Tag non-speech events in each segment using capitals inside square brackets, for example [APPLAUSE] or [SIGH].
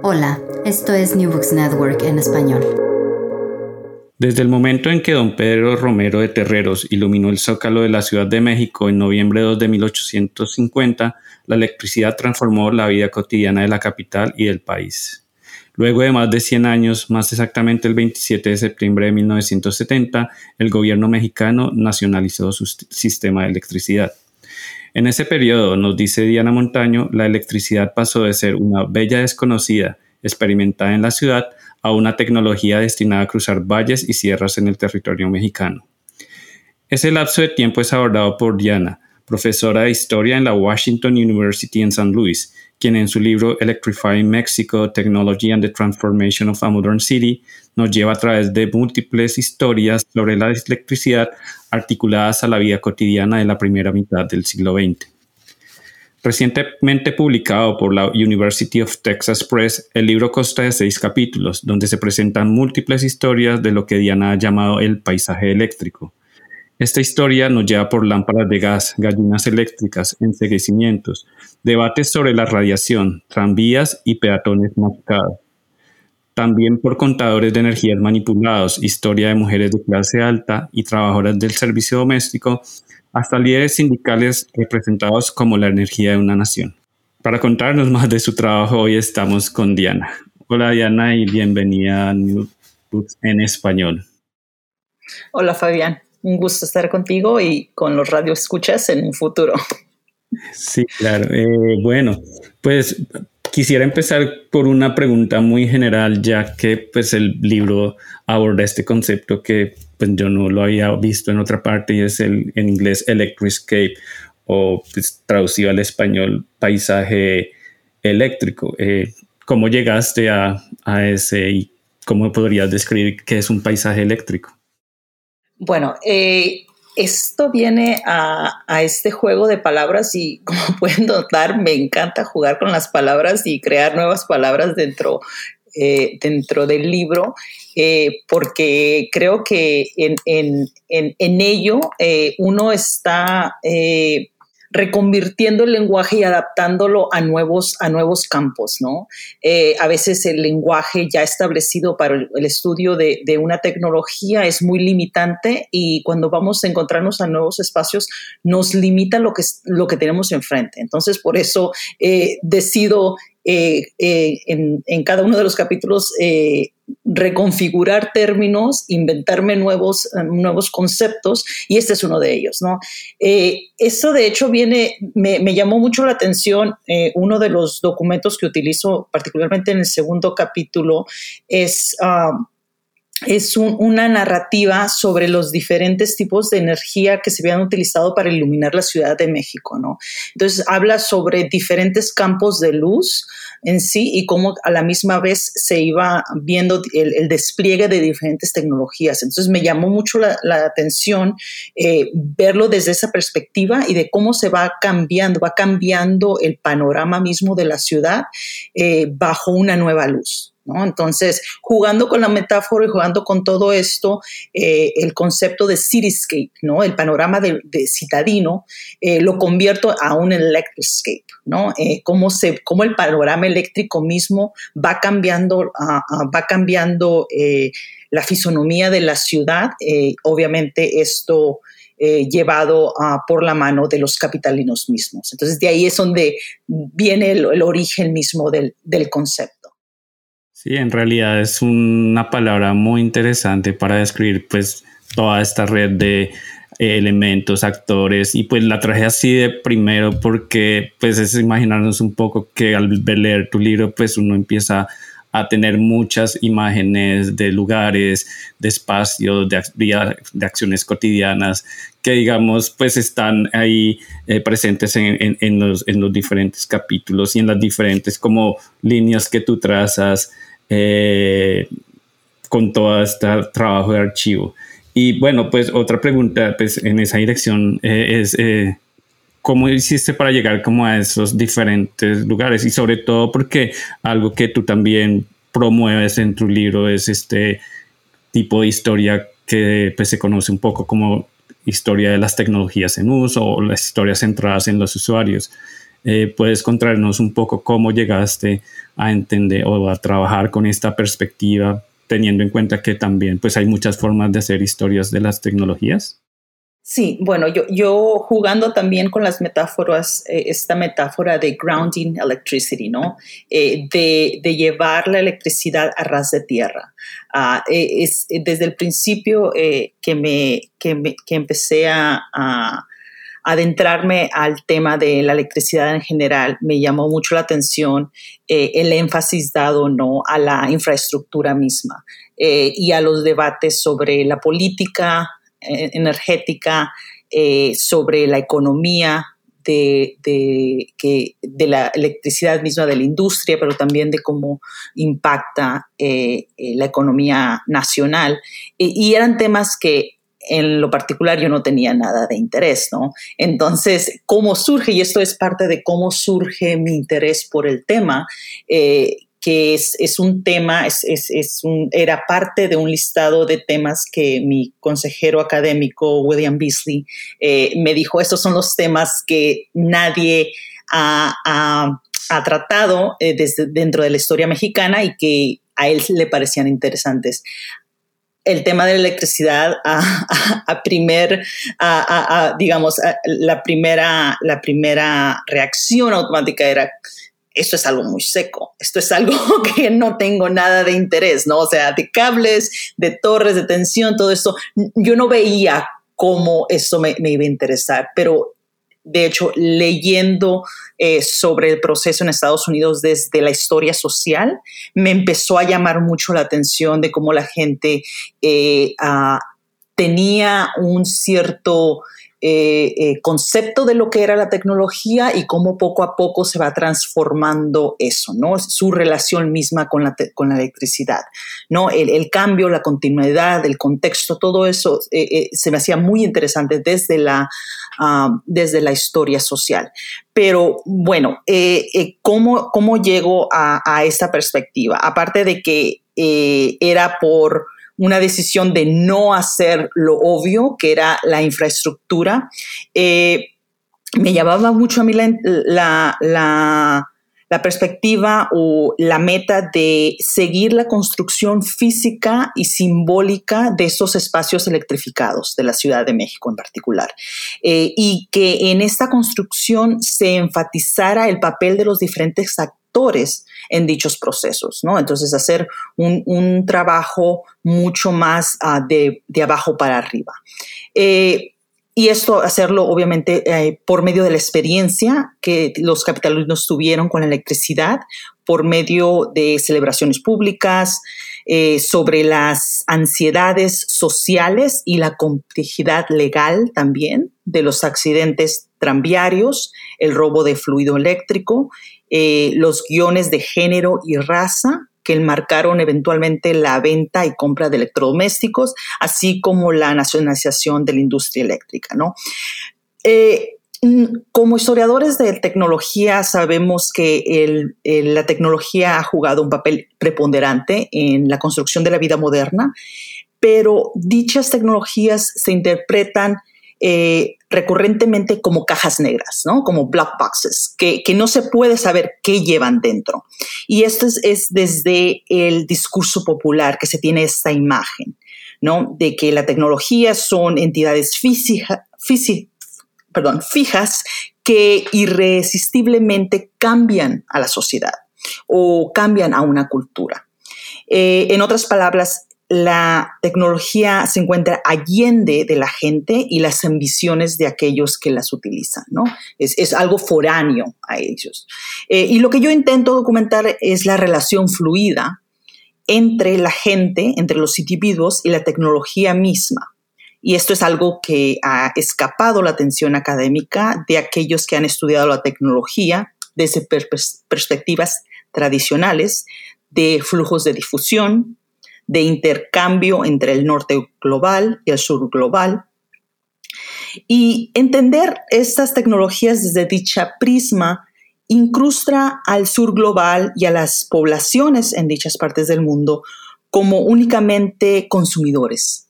Hola, esto es New Books Network en español. Desde el momento en que don Pedro Romero de Terreros iluminó el zócalo de la Ciudad de México en noviembre 2 de 1850, la electricidad transformó la vida cotidiana de la capital y del país. Luego de más de 100 años, más exactamente el 27 de septiembre de 1970, el gobierno mexicano nacionalizó su sistema de electricidad. En ese periodo, nos dice Diana Montaño, la electricidad pasó de ser una bella desconocida, experimentada en la ciudad, a una tecnología destinada a cruzar valles y sierras en el territorio mexicano. Ese lapso de tiempo es abordado por Diana, profesora de historia en la Washington University en San Luis, quien en su libro Electrifying Mexico, Technology and the Transformation of a Modern City nos lleva a través de múltiples historias sobre la electricidad articuladas a la vida cotidiana de la primera mitad del siglo XX. Recientemente publicado por la University of Texas Press, el libro consta de seis capítulos, donde se presentan múltiples historias de lo que Diana ha llamado el paisaje eléctrico. Esta historia nos lleva por lámparas de gas, gallinas eléctricas, enseguecimientos, debates sobre la radiación, tranvías y peatones marcados. También por contadores de energías manipulados, historia de mujeres de clase alta y trabajadoras del servicio doméstico, hasta líderes sindicales representados como la energía de una nación. Para contarnos más de su trabajo, hoy estamos con Diana. Hola Diana y bienvenida a New Books en español. Hola Fabián, un gusto estar contigo y con los radioescuchas en un futuro. Sí, claro. Eh, bueno, pues Quisiera empezar por una pregunta muy general, ya que pues el libro aborda este concepto que pues yo no lo había visto en otra parte y es el en inglés electroscape o pues, traducido al español paisaje eléctrico. Eh, ¿Cómo llegaste a, a ese y cómo podrías describir qué es un paisaje eléctrico? Bueno, eh, esto viene a, este juego de palabras y [LAUGHS] como pueden notar, me encanta jugar con las palabras y crear nuevas palabras dentro, eh, dentro del libro, eh, porque creo que en, en ello eh, uno está reconvirtiendo el lenguaje y adaptándolo a nuevos, a nuevos campos, ¿no? Eh, a veces el lenguaje ya establecido para el, estudio de, una tecnología es muy limitante y cuando vamos a encontrarnos a nuevos espacios nos limita lo que, lo que tenemos enfrente. Entonces, por eso eh, decido eh, en, en, cada uno de los capítulos reconfigurar términos, inventarme nuevos, eh, nuevos conceptos, y este es uno de ellos, ¿no? Eh, eso de hecho viene, me, llamó mucho la atención, eh, uno de los documentos que utilizo particularmente en el segundo capítulo es... Ah, es una narrativa sobre los diferentes tipos de energía que se habían utilizado para iluminar la Ciudad de México, ¿no? Entonces habla sobre diferentes campos de luz en sí y cómo a la misma vez se iba viendo el, despliegue de diferentes tecnologías. Entonces me llamó mucho la, atención eh, verlo desde esa perspectiva y de cómo se va cambiando, va cambiando el panorama mismo de la ciudad eh, bajo una nueva luz. Entonces, jugando con la metáfora y jugando con todo esto, eh, el concepto de cityscape. El panorama de, citadino, eh, lo convierto a un electroscape, ¿no? Eh, cómo, se, cómo el panorama eléctrico mismo va cambiando, ah, ah, va cambiando la fisonomía de la ciudad. obviamente esto... llevado ah, por la mano de los capitalinos mismos. Entonces, de ahí es donde viene el, origen mismo del concepto. Sí, en realidad es una palabra muy interesante para describir pues toda esta red de elementos, actores y pues la traje así de primero porque pues es imaginarnos un poco que al leer tu libro pues uno empieza a tener muchas imágenes de lugares, de espacios, de, acciones cotidianas que digamos pues están ahí eh, presentes en, en, los, en los diferentes capítulos y en las diferentes como líneas que tú trazas eh, con todo este trabajo de archivo. Y bueno, pues otra pregunta pues, en esa dirección eh, es, eh, ¿cómo hiciste para llegar como a esos diferentes lugares? Y sobre todo porque algo que tú también promueves en tu libro es este tipo de historia que pues, se conoce un poco como historia de las tecnologías en uso o las historias centradas en los usuarios. Eh, ¿Puedes contarnos un poco cómo llegaste a entender o a trabajar con esta perspectiva teniendo en cuenta que también pues hay muchas formas de hacer historias de las tecnologías. Sí, bueno, yo, yo jugando también con las metáforas, eh, esta metáfora de grounding electricity, ¿no? Eh, de, de, llevar la electricidad a ras de tierra. Uh, es, desde el principio que, me, que, me, que empecé a, a adentrarme al tema de la electricidad en general, me llamó mucho la atención eh, el énfasis dado ¿no? a la infraestructura misma eh, y a los debates sobre la política eh, energética, sobre la economía de, de la electricidad misma de la industria, pero también de cómo impacta la economía nacional. y eran temas que en lo particular yo no tenía nada de interés, ¿no? Entonces, ¿cómo surge? Y esto es parte de cómo surge mi interés por el tema, eh, que es, un tema, es, era parte de un listado de temas que mi consejero académico, William Beasley, eh, me dijo, estos son los temas que nadie ha, ha, tratado eh, desde dentro de la historia mexicana y que a él le parecían interesantes el tema de la electricidad a, primer, digamos, la, primera, la primera reacción automática era, esto es algo muy seco, esto es algo [LAUGHS] que no tengo nada de interés, ¿no? O sea, de cables, de torres, de tensión, todo esto, yo no veía cómo eso me, me iba a interesar, pero de hecho, leyendo eh, sobre el proceso en Estados Unidos desde la historia social, me empezó a llamar mucho la atención de cómo la gente eh, ah, tenía un cierto eh, concepto de lo que era la tecnología y cómo poco a poco se va transformando eso, ¿no? Su relación misma con la, con la electricidad, ¿no? El, cambio, la continuidad, el contexto, todo eso se me hacía muy interesante desde la, ah, desde la historia social. Pero bueno, ¿cómo, ¿cómo llego a, esta perspectiva? Aparte de que era por una decisión de no hacer lo obvio, que era la infraestructura. Eh, me llamaba mucho a mí la, perspectiva o la meta de seguir la construcción física y simbólica de estos espacios electrificados de la Ciudad de México en particular. Eh, y que en esta construcción se enfatizara el papel de los diferentes actores en dichos procesos, ¿no? Entonces, hacer un, trabajo mucho más ah, de, abajo para arriba. Eh, y esto hacerlo obviamente eh, por medio de la experiencia que los capitalinos tuvieron con la electricidad, por medio de celebraciones públicas, eh, sobre las ansiedades sociales y la complejidad legal también de los accidentes tranviarios, el robo de fluido eléctrico eh, los guiones de género y raza que marcaron eventualmente la venta y compra de electrodomésticos, así como la nacionalización de la industria eléctrica. ¿no? Eh, como historiadores de tecnología sabemos que la tecnología ha jugado un papel preponderante en la construcción de la vida moderna, pero dichas tecnologías se interpretan eh, recurrentemente como cajas negras, ¿no? Como black boxes, que, no se puede saber qué llevan dentro. Y esto es, desde el discurso popular que se tiene esta imagen, ¿no? De que la tecnología son entidades perdón, fijas que irresistiblemente cambian a la sociedad o cambian a una cultura. en otras palabras, la tecnología se encuentra allende de la gente y las ambiciones de aquellos que las utilizan, ¿no? Es, algo foráneo a ellos. Eh, y lo que yo intento documentar es la relación fluida entre la gente, entre los individuos y la tecnología misma. Y esto es algo que ha escapado la atención académica de aquellos que han estudiado la tecnología desde perspectivas tradicionales de flujos de difusión, de intercambio entre el norte global y el sur global. Y entender estas tecnologías desde dicha prisma incrusta al sur global y a las poblaciones en dichas partes del mundo como únicamente consumidores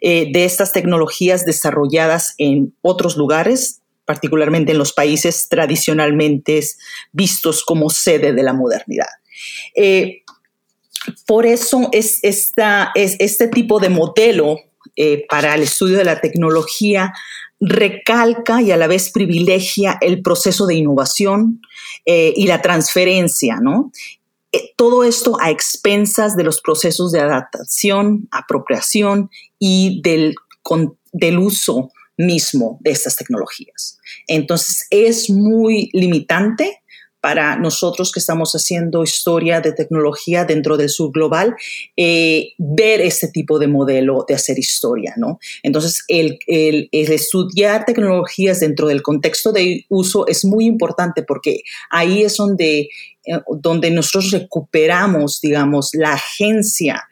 eh, de estas tecnologías desarrolladas en otros lugares, particularmente en los países tradicionalmente vistos como sede de la modernidad. Eh, por eso es, esta, es este tipo de modelo eh, para el estudio de la tecnología recalca y a la vez privilegia el proceso de innovación eh, y la transferencia, ¿no? Eh, todo esto a expensas de los procesos de adaptación, apropiación y del, del uso mismo de estas tecnologías. Entonces es muy limitante para nosotros que estamos haciendo historia de tecnología dentro del sur global, eh, ver este tipo de modelo de hacer historia, ¿no? Entonces, el, estudiar tecnologías dentro del contexto de uso es muy importante porque ahí es donde donde nosotros recuperamos, digamos, la agencia,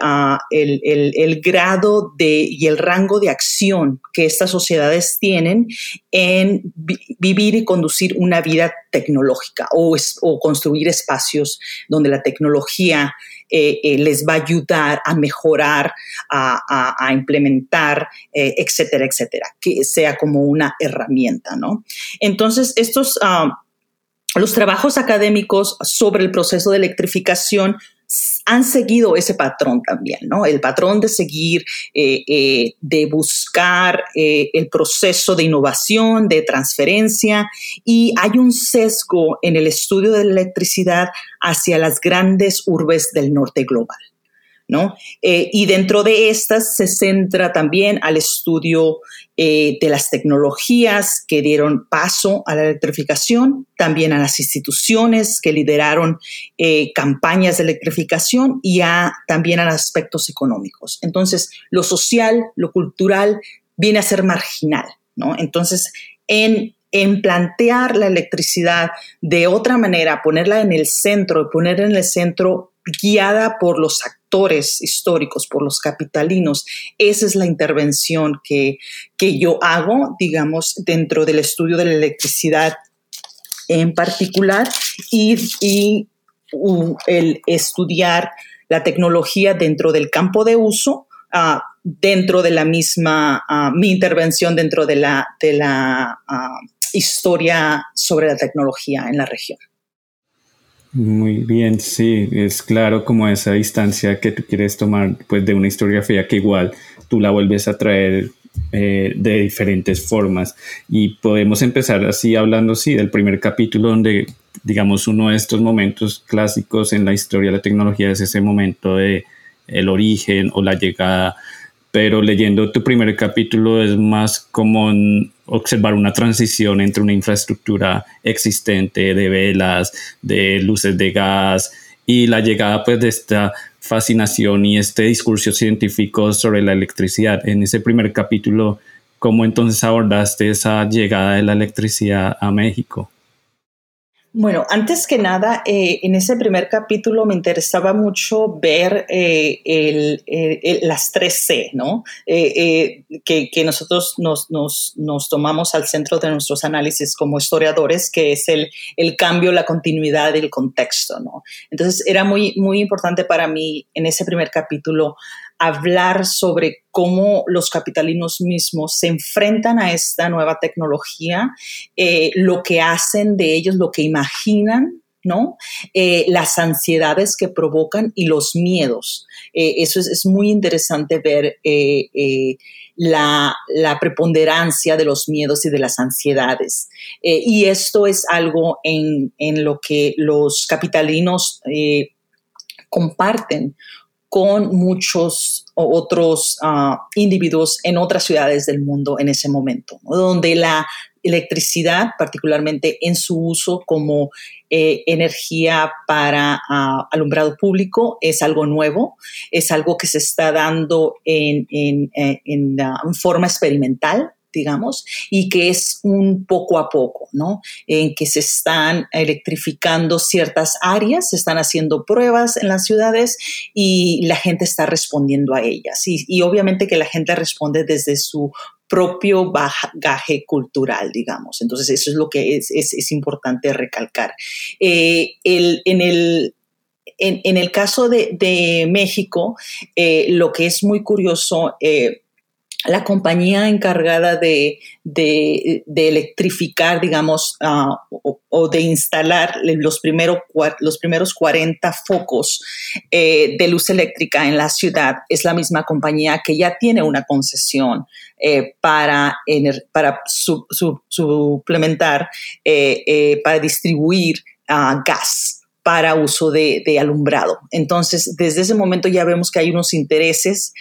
ah, el, el, grado de, y el rango de acción que estas sociedades tienen en vivir y conducir una vida tecnológica o, construir espacios donde la tecnología eh, eh, les va a ayudar a mejorar, a, implementar, etcétera, etcétera, que sea como una herramienta, ¿no? Entonces, estos... Ah, los trabajos académicos sobre el proceso de electrificación han seguido ese patrón también, ¿no? El patrón de seguir, eh, eh, de buscar eh, el proceso de innovación, de transferencia, y hay un sesgo en el estudio de la electricidad hacia las grandes urbes del norte global. Eh, y dentro de estas se centra también al estudio eh, de las tecnologías que dieron paso a la electrificación, también a las instituciones que lideraron eh, campañas de electrificación y a, también a aspectos económicos. Entonces, lo social, lo cultural viene a ser marginal. Entonces, en en plantear la electricidad de otra manera, ponerla en el centro, poner en el centro guiada por los actores históricos, por los capitalinos. Esa es la intervención que, que yo hago, digamos, dentro del estudio de la electricidad en particular y, el estudiar la tecnología dentro del campo de uso, uh, dentro de la misma, uh, mi intervención dentro de la, de la uh, historia sobre la tecnología en la región. Muy bien, sí, es claro como esa distancia que tú quieres tomar pues de una historiografía que igual tú la vuelves a traer eh, de diferentes formas. Y podemos empezar así hablando sí del primer capítulo donde digamos uno de estos momentos clásicos en la historia de la tecnología es ese momento de el origen o la llegada pero leyendo tu primer capítulo es más como observar una transición entre una infraestructura existente de velas, de luces de gas y la llegada pues de esta fascinación y este discurso científico sobre la electricidad. En ese primer capítulo, ¿cómo entonces abordaste esa llegada de la electricidad a México? Bueno, antes que nada, eh, en ese primer capítulo me interesaba mucho ver eh, el, las tres C, ¿no? Eh, que, nosotros nos, nos, nos, tomamos al centro de nuestros análisis como historiadores, que es el, cambio, la continuidad el contexto, ¿no? Entonces, era muy, muy importante para mí en ese primer capítulo hablar sobre cómo los capitalinos mismos se enfrentan a esta nueva tecnología, eh, lo que hacen de ellos, lo que imaginan ¿no? Eh, las ansiedades que provocan y los miedos. Eh, eso es, muy interesante ver la, preponderancia de los miedos y de las ansiedades. y esto es algo en, en, lo que los capitalinos comparten con muchos otros ah, individuos en otras ciudades del mundo en ese momento, donde la electricidad, particularmente en su uso como eh, energía para ah, alumbrado público, es algo nuevo, es algo que se está dando en, eh, forma experimental digamos, y que es un poco a poco, ¿no? En que se están electrificando ciertas áreas, se están haciendo pruebas en las ciudades y la gente está respondiendo a ellas. Y, obviamente que la gente responde desde su propio bagaje cultural, digamos. Entonces, eso es lo que es, es, importante recalcar. Eh, el, en el en, el caso de, México, eh, lo que es muy curioso, eh, la compañía encargada de, electrificar, digamos, ah, o, de instalar los, los primeros 40 focos eh, de luz eléctrica en la ciudad es la misma compañía que ya tiene una concesión eh, para, para suplementar, eh, para distribuir ah, gas para uso de, alumbrado. Entonces, desde ese momento ya vemos que hay unos intereses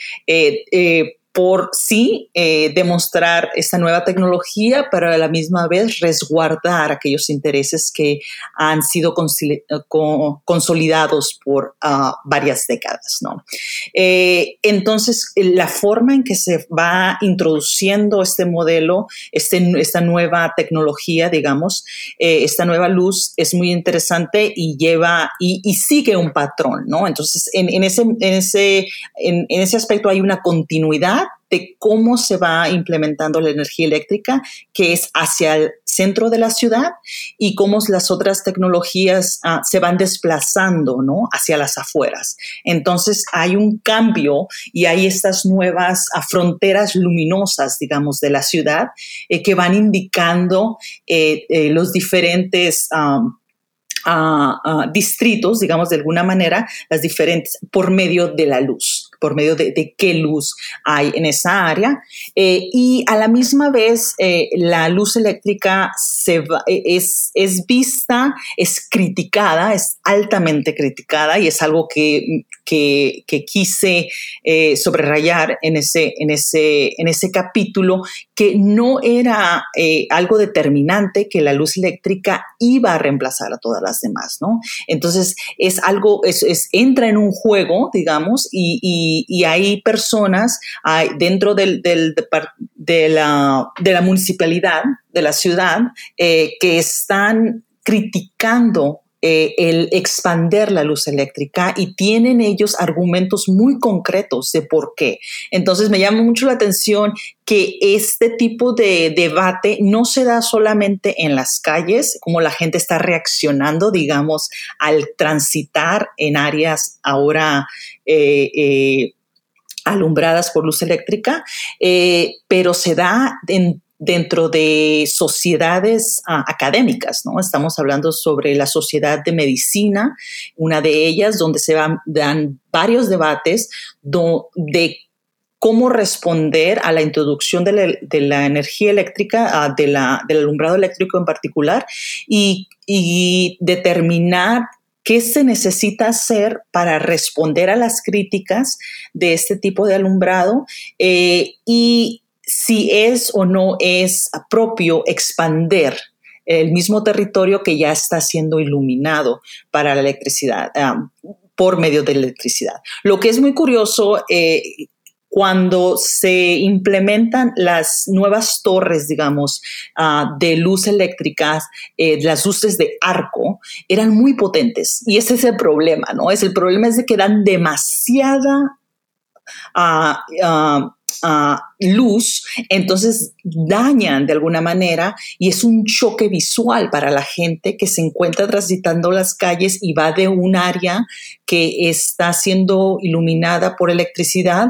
por sí eh, demostrar esta nueva tecnología, pero a la misma vez resguardar aquellos intereses que han sido consolidados por ah, varias décadas. ¿no? Eh, entonces, la forma en que se va introduciendo este modelo, este, esta nueva tecnología, digamos, eh, esta nueva luz es muy interesante y lleva y, sigue un patrón, ¿no? Entonces, en, ese, en, ese, en ese aspecto hay una continuidad de cómo se va implementando la energía eléctrica, que es hacia el centro de la ciudad, y cómo las otras tecnologías ah, se van desplazando ¿no? hacia las afueras. Entonces hay un cambio y hay estas nuevas ah, fronteras luminosas, digamos, de la ciudad eh, que van indicando eh, eh, los diferentes... distritos, digamos de alguna manera, las diferentes por medio de la luz por medio de, qué luz hay en esa área. Eh, y a la misma vez, eh, la luz eléctrica e, es, es vista, es criticada, es altamente criticada y es algo que, que, quise eh, sobrayar en ese, en, ese, en ese capítulo, que no era algo determinante que la luz eléctrica iba a reemplazar a todas las demás, ¿no? Entonces, es algo, es, entra en un juego, digamos, y y, hay personas dentro del, de, la, municipalidad, de la ciudad, eh, que están criticando eh, el expander la luz eléctrica y tienen ellos argumentos muy concretos de por qué. Entonces me llama mucho la atención que este tipo de debate no se da solamente en las calles, como la gente está reaccionando, digamos, al transitar en áreas ahora eh, alumbradas por luz eléctrica, eh, pero se da dentro de sociedades ah, académicas, ¿no? Estamos hablando sobre la sociedad de medicina, una de ellas donde se dan varios debates de cómo responder a la introducción de la, energía eléctrica, ah, del alumbrado eléctrico en particular, y, y determinar qué se necesita hacer para responder a las críticas de este tipo de alumbrado eh, y si es o no es propio expander el mismo territorio que ya está siendo iluminado para la electricidad. Ah, por medio de electricidad. Lo que es muy curioso, eh, cuando se implementan las nuevas torres, digamos, ah, de luz eléctrica, eh, las luces de arco, eran muy potentes. Y ese es el problema, ¿no? Es el problema es de que dan demasiada ah, luz, entonces dañan de alguna manera y es un choque visual para la gente que se encuentra transitando las calles y va de un área que está siendo iluminada por electricidad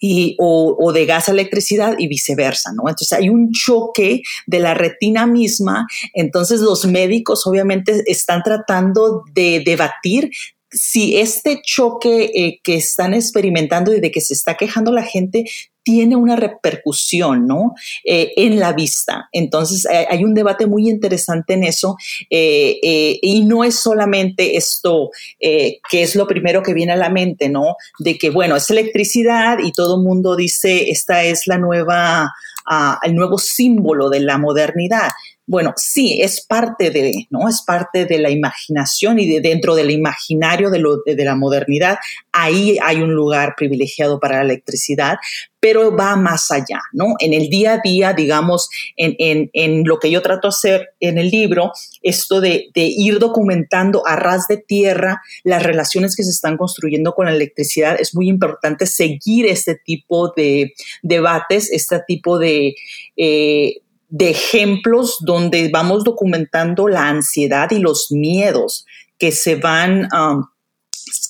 y, o, de gas a electricidad y viceversa, ¿no? Entonces hay un choque de la retina misma, entonces los médicos obviamente están tratando de debatir si este choque eh, que están experimentando y de que se está quejando la gente tiene una repercusión, ¿no? Eh, en la vista. Entonces, hay un debate muy interesante en eso y no es solamente esto que es lo primero que viene a la mente, ¿no? De que, bueno, es electricidad y todo el mundo dice, esta es la nueva, ah, el nuevo símbolo de la modernidad bueno, sí, es parte de, ¿no? Es parte de la imaginación y de dentro del imaginario de, lo, de, la modernidad, ahí hay un lugar privilegiado para la electricidad, pero va más allá, ¿no? En el día a día, digamos, en, en, en lo que yo trato de hacer en el libro, esto de, de, ir documentando a ras de tierra las relaciones que se están construyendo con la electricidad, es muy importante seguir este tipo de debates, este tipo de... Eh, de ejemplos donde vamos documentando la ansiedad y los miedos que se van, um,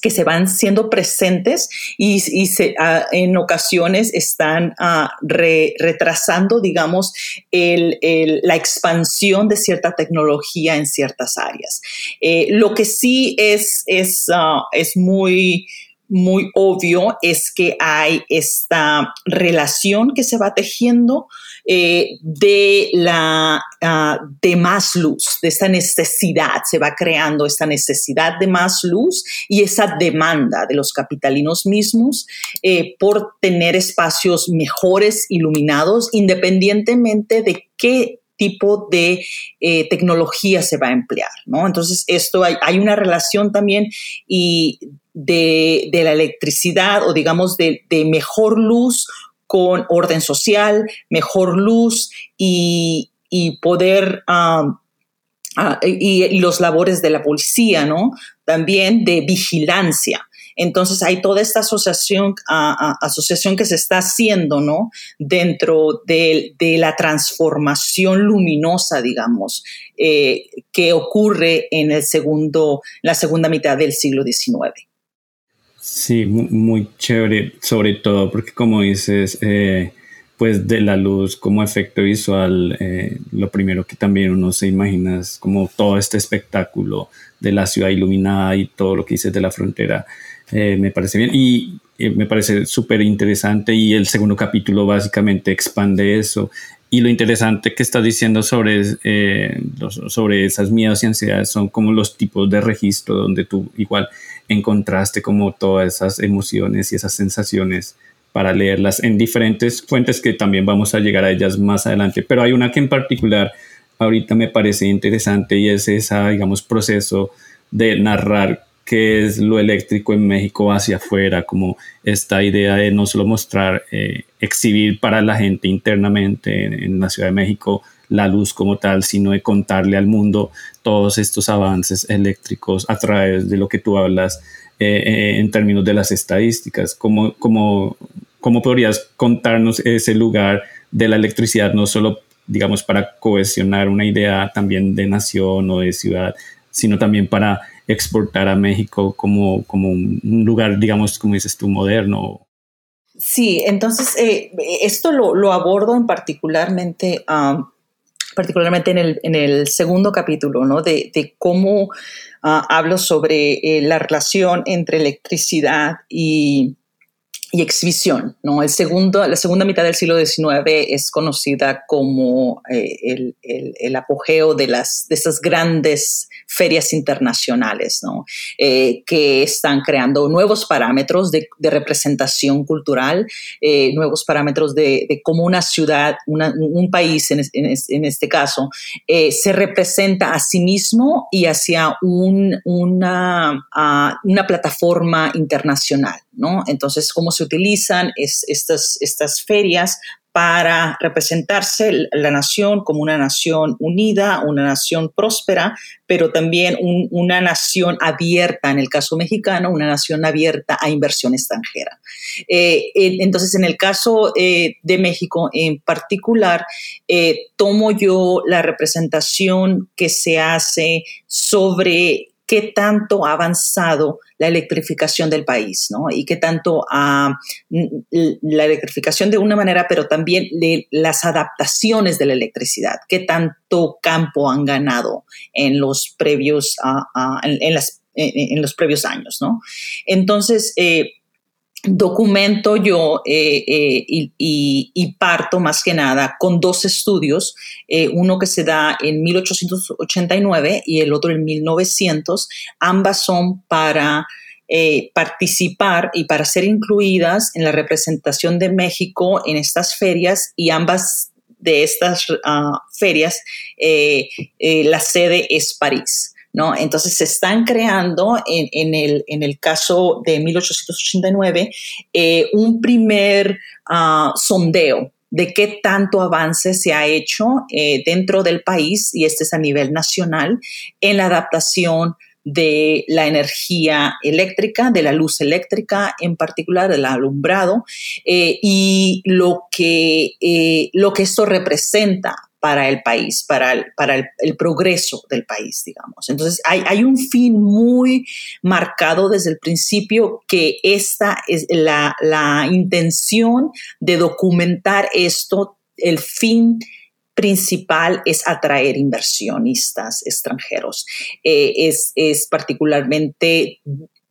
que se van siendo presentes y, ah, en ocasiones están ah, retrasando, digamos, la expansión de cierta tecnología en ciertas áreas. Eh, lo que sí es, es, ah, es muy muy obvio es que hay esta relación que se va tejiendo eh, de la ah, de más luz, de esta necesidad, se va creando esta necesidad de más luz y esa demanda de los capitalinos mismos eh, por tener espacios mejores iluminados, independientemente de qué tipo de eh, tecnología se va a emplear, ¿no? Entonces, esto hay, hay una relación también y de, la electricidad o digamos de, mejor luz con orden social, mejor luz y, poder um, ah, y, los labores de la policía, ¿no? También de vigilancia. Entonces hay toda esta asociación, asociación que se está haciendo, ¿no? Dentro de, la transformación luminosa, digamos, eh, que ocurre en el segundo, la segunda mitad del siglo XIX. Sí, muy, chévere, sobre todo porque como dices, eh, pues de la luz como efecto visual, eh, lo primero que también uno se imagina es como todo este espectáculo de la ciudad iluminada y todo lo que dices de la frontera, eh, me parece bien. Y me parece súper interesante y el segundo capítulo básicamente expande eso. Y lo interesante que estás diciendo sobre, sobre esas miedos y ansiedades son como los tipos de registro donde tú igual encontraste como todas esas emociones y esas sensaciones para leerlas en diferentes fuentes que también vamos a llegar a ellas más adelante. Pero hay una que en particular ahorita me parece interesante y es ese, digamos, proceso de narrar qué es lo eléctrico en México hacia afuera, como esta idea de no solo mostrar, eh, exhibir para la gente internamente en la Ciudad de México la luz como tal, sino de contarle al mundo todos estos avances eléctricos a través de lo que tú hablas eh, eh, en términos de las estadísticas. ¿Cómo, cómo, ¿Cómo podrías contarnos ese lugar de la electricidad, no solo, digamos, para cohesionar una idea también de nación o de ciudad, sino también para exportar a México como, como un lugar, digamos, como dices tú, moderno? Sí, entonces eh, esto lo, lo, abordo en particularmente particularmente en el, en el segundo capítulo, ¿no? de, de cómo ah, hablo sobre eh, la relación entre electricidad y, y exhibición. ¿no? El segundo, la segunda mitad del siglo XIX es conocida como eh, el, el, el, apogeo de, las, de esas grandes ferias internacionales, ¿no? Eh, que están creando nuevos parámetros de, representación cultural, eh, nuevos parámetros de, cómo una ciudad, un país en, este caso, se representa a sí mismo y hacia un, una, una plataforma internacional. ¿no? Entonces, cómo se utilizan estas, estas ferias para representarse la nación como una nación unida, una nación próspera, pero también una nación abierta, en el caso mexicano, una nación abierta a inversión extranjera. Eh, entonces, en el caso eh, de México en particular, eh, tomo yo la representación que se hace sobre qué tanto ha avanzado la electrificación del país, ¿no? Y qué tanto ha la electrificación de una manera, pero también las adaptaciones de la electricidad, qué tanto campo han ganado en los previos, los previos años, ¿no? Entonces, eh, documento yo eh, eh, y, parto más que nada con dos estudios, eh, uno que se da en 1889 y el otro en 1900. Ambas son para participar y para ser incluidas en la representación de México en estas ferias y ambas de estas ah, ferias, la sede es París. ¿No? Entonces se están creando en, el, caso de 1889 eh, un primer ah, sondeo de qué tanto avance se ha hecho eh, dentro del país, y este es a nivel nacional, en la adaptación de la energía eléctrica, de la luz eléctrica, en particular del alumbrado, eh, y lo que, lo que esto representa para el país, para el, para el, progreso del país, digamos. Entonces, hay, hay, un fin muy marcado desde el principio que esta es la, la intención de documentar esto, el fin principal es atraer inversionistas extranjeros. Eh, es, es, particularmente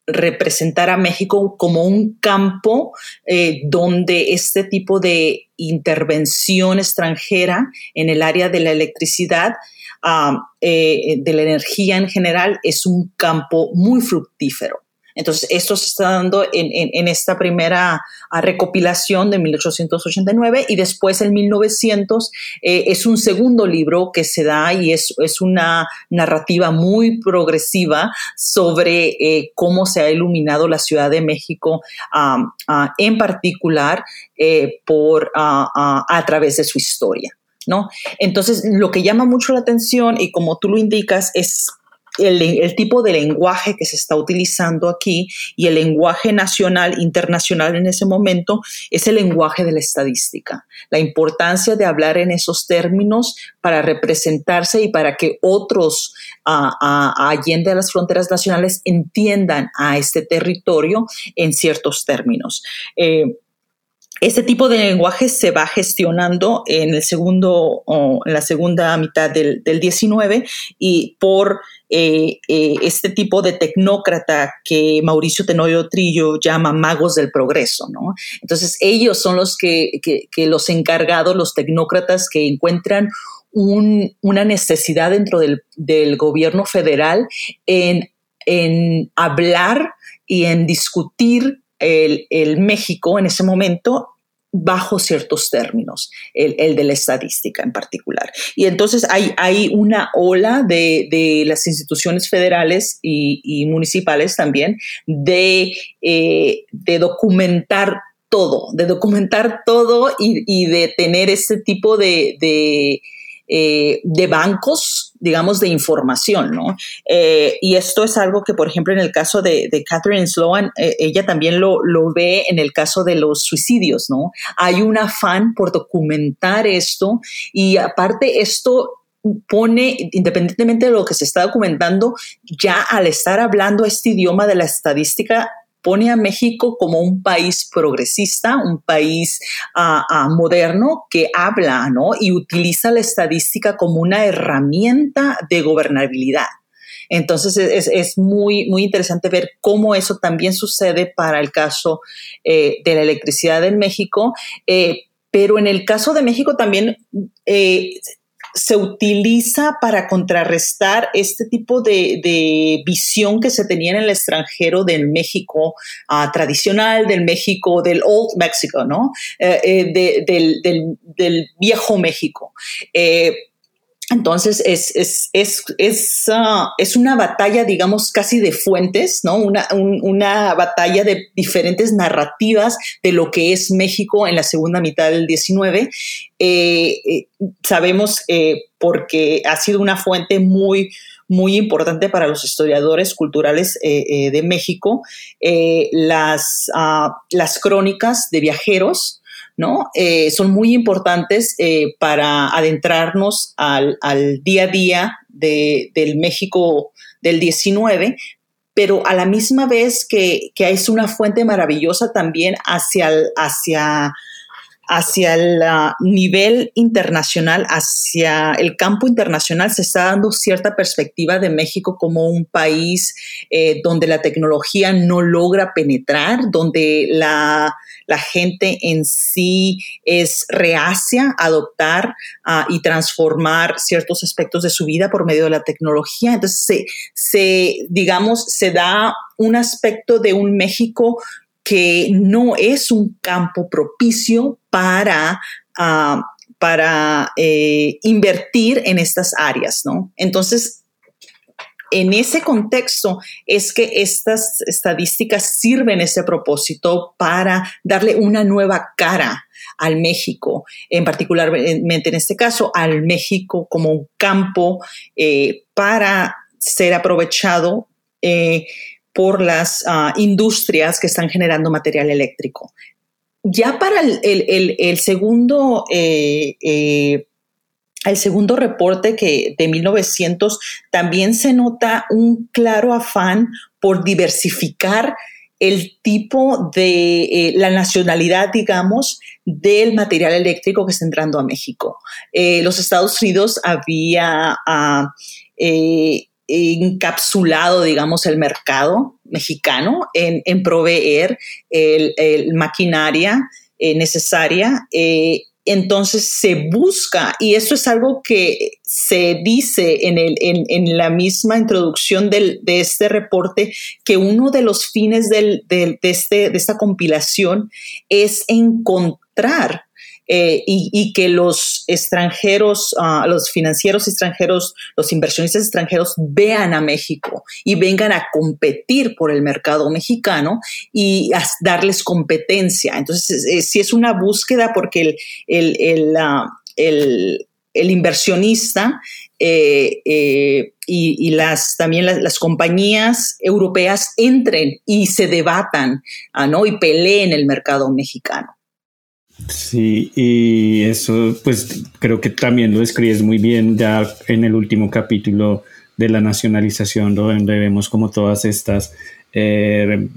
representar a México como un campo eh, donde este tipo de intervención extranjera en el área de la electricidad, ah, eh, de la energía en general, es un campo muy fructífero. Entonces, esto se está dando en, esta primera ah, recopilación de 1889 y después en 1900 eh, es un segundo libro que se da y es, una narrativa muy progresiva sobre eh, cómo se ha iluminado la Ciudad de México en particular eh, por, a través de su historia. ¿No? Entonces, lo que llama mucho la atención y como tú lo indicas es el, tipo de lenguaje que se está utilizando aquí y el lenguaje nacional, internacional en ese momento es el lenguaje de la estadística. La importancia de hablar en esos términos para representarse y para que otros a, allende a las fronteras nacionales entiendan a este territorio en ciertos términos. Eh, este tipo de lenguaje se va gestionando en el segundo, en la segunda mitad del, del 19 y por eh, eh, este tipo de tecnócrata que Mauricio Tenorio Trillo llama magos del progreso, ¿no? Entonces ellos son los que, los encargados, los tecnócratas que encuentran una necesidad dentro del, gobierno federal en, en hablar y en discutir el, el, México en ese momento bajo ciertos términos, el, de la estadística en particular. Y entonces hay, hay una ola de, las instituciones federales y, municipales también de, eh, de documentar todo, de documentar todo y, de tener este tipo de, eh, de bancos, digamos, de información, ¿no? Eh, y esto es algo que, por ejemplo, en el caso de, Catherine Sloan, eh, ella también lo, ve en el caso de los suicidios, ¿no? Hay un afán por documentar esto y aparte esto pone, independientemente de lo que se está documentando, ya al estar hablando este idioma de la estadística, pone a México como un país progresista, un país ah, ah, moderno que habla ¿no? y utiliza la estadística como una herramienta de gobernabilidad. Entonces es, muy, muy interesante ver cómo eso también sucede para el caso eh, de la electricidad en México. Eh, pero en el caso de México también eh, se utiliza para contrarrestar este tipo de, visión que se tenía en el extranjero del México ah, tradicional, del México, del Old Mexico, ¿no? Eh, eh, del, viejo México. Eh, entonces es, es, es, es, ah, es, una batalla, digamos, casi de fuentes, ¿no? Una, una, batalla de diferentes narrativas de lo que es México en la segunda mitad del 19. Eh, eh, sabemos eh, porque ha sido una fuente muy, muy importante para los historiadores culturales de México, las, ah, las crónicas de viajeros, ¿no? Eh, son muy importantes eh, para adentrarnos al, día a día del México del 19, pero a la misma vez que, es una fuente maravillosa también hacia, hacia hacia el nivel internacional, hacia el campo internacional, se está dando cierta perspectiva de México como un país eh, donde la tecnología no logra penetrar, donde la, gente en sí es reacia a adoptar ah, y transformar ciertos aspectos de su vida por medio de la tecnología. Entonces, se, se digamos, se da un aspecto de un México que no es un campo propicio para, ah, para eh, invertir en estas áreas, ¿no? Entonces, en ese contexto es que estas estadísticas sirven ese propósito para darle una nueva cara al México, en particularmente en este caso al México como un campo eh, para ser aprovechado eh, por las ah, industrias que están generando material eléctrico. Ya para el, segundo, eh, eh, el segundo reporte que de 1900 también se nota un claro afán por diversificar el tipo de eh, la nacionalidad, digamos, del material eléctrico que está entrando a México. los Estados Unidos había ah, encapsulado, digamos, el mercado mexicano en, proveer el, maquinaria eh, necesaria. Eh, entonces se busca, y eso es algo que se dice en, el, en, la misma introducción de este reporte, que uno de los fines de, este, de esta compilación es encontrar eh, y, que los extranjeros, ah, los financieros extranjeros, los inversionistas extranjeros vean a México y vengan a competir por el mercado mexicano y a darles competencia. Entonces, si sí es una búsqueda porque el, ah, inversionista eh, eh, y, las, también las, compañías europeas entren y se debatan ah, ¿no? y peleen el mercado mexicano. Sí, y eso pues creo que también lo describes muy bien ya en el último capítulo de la nacionalización, donde vemos como todas estas eh,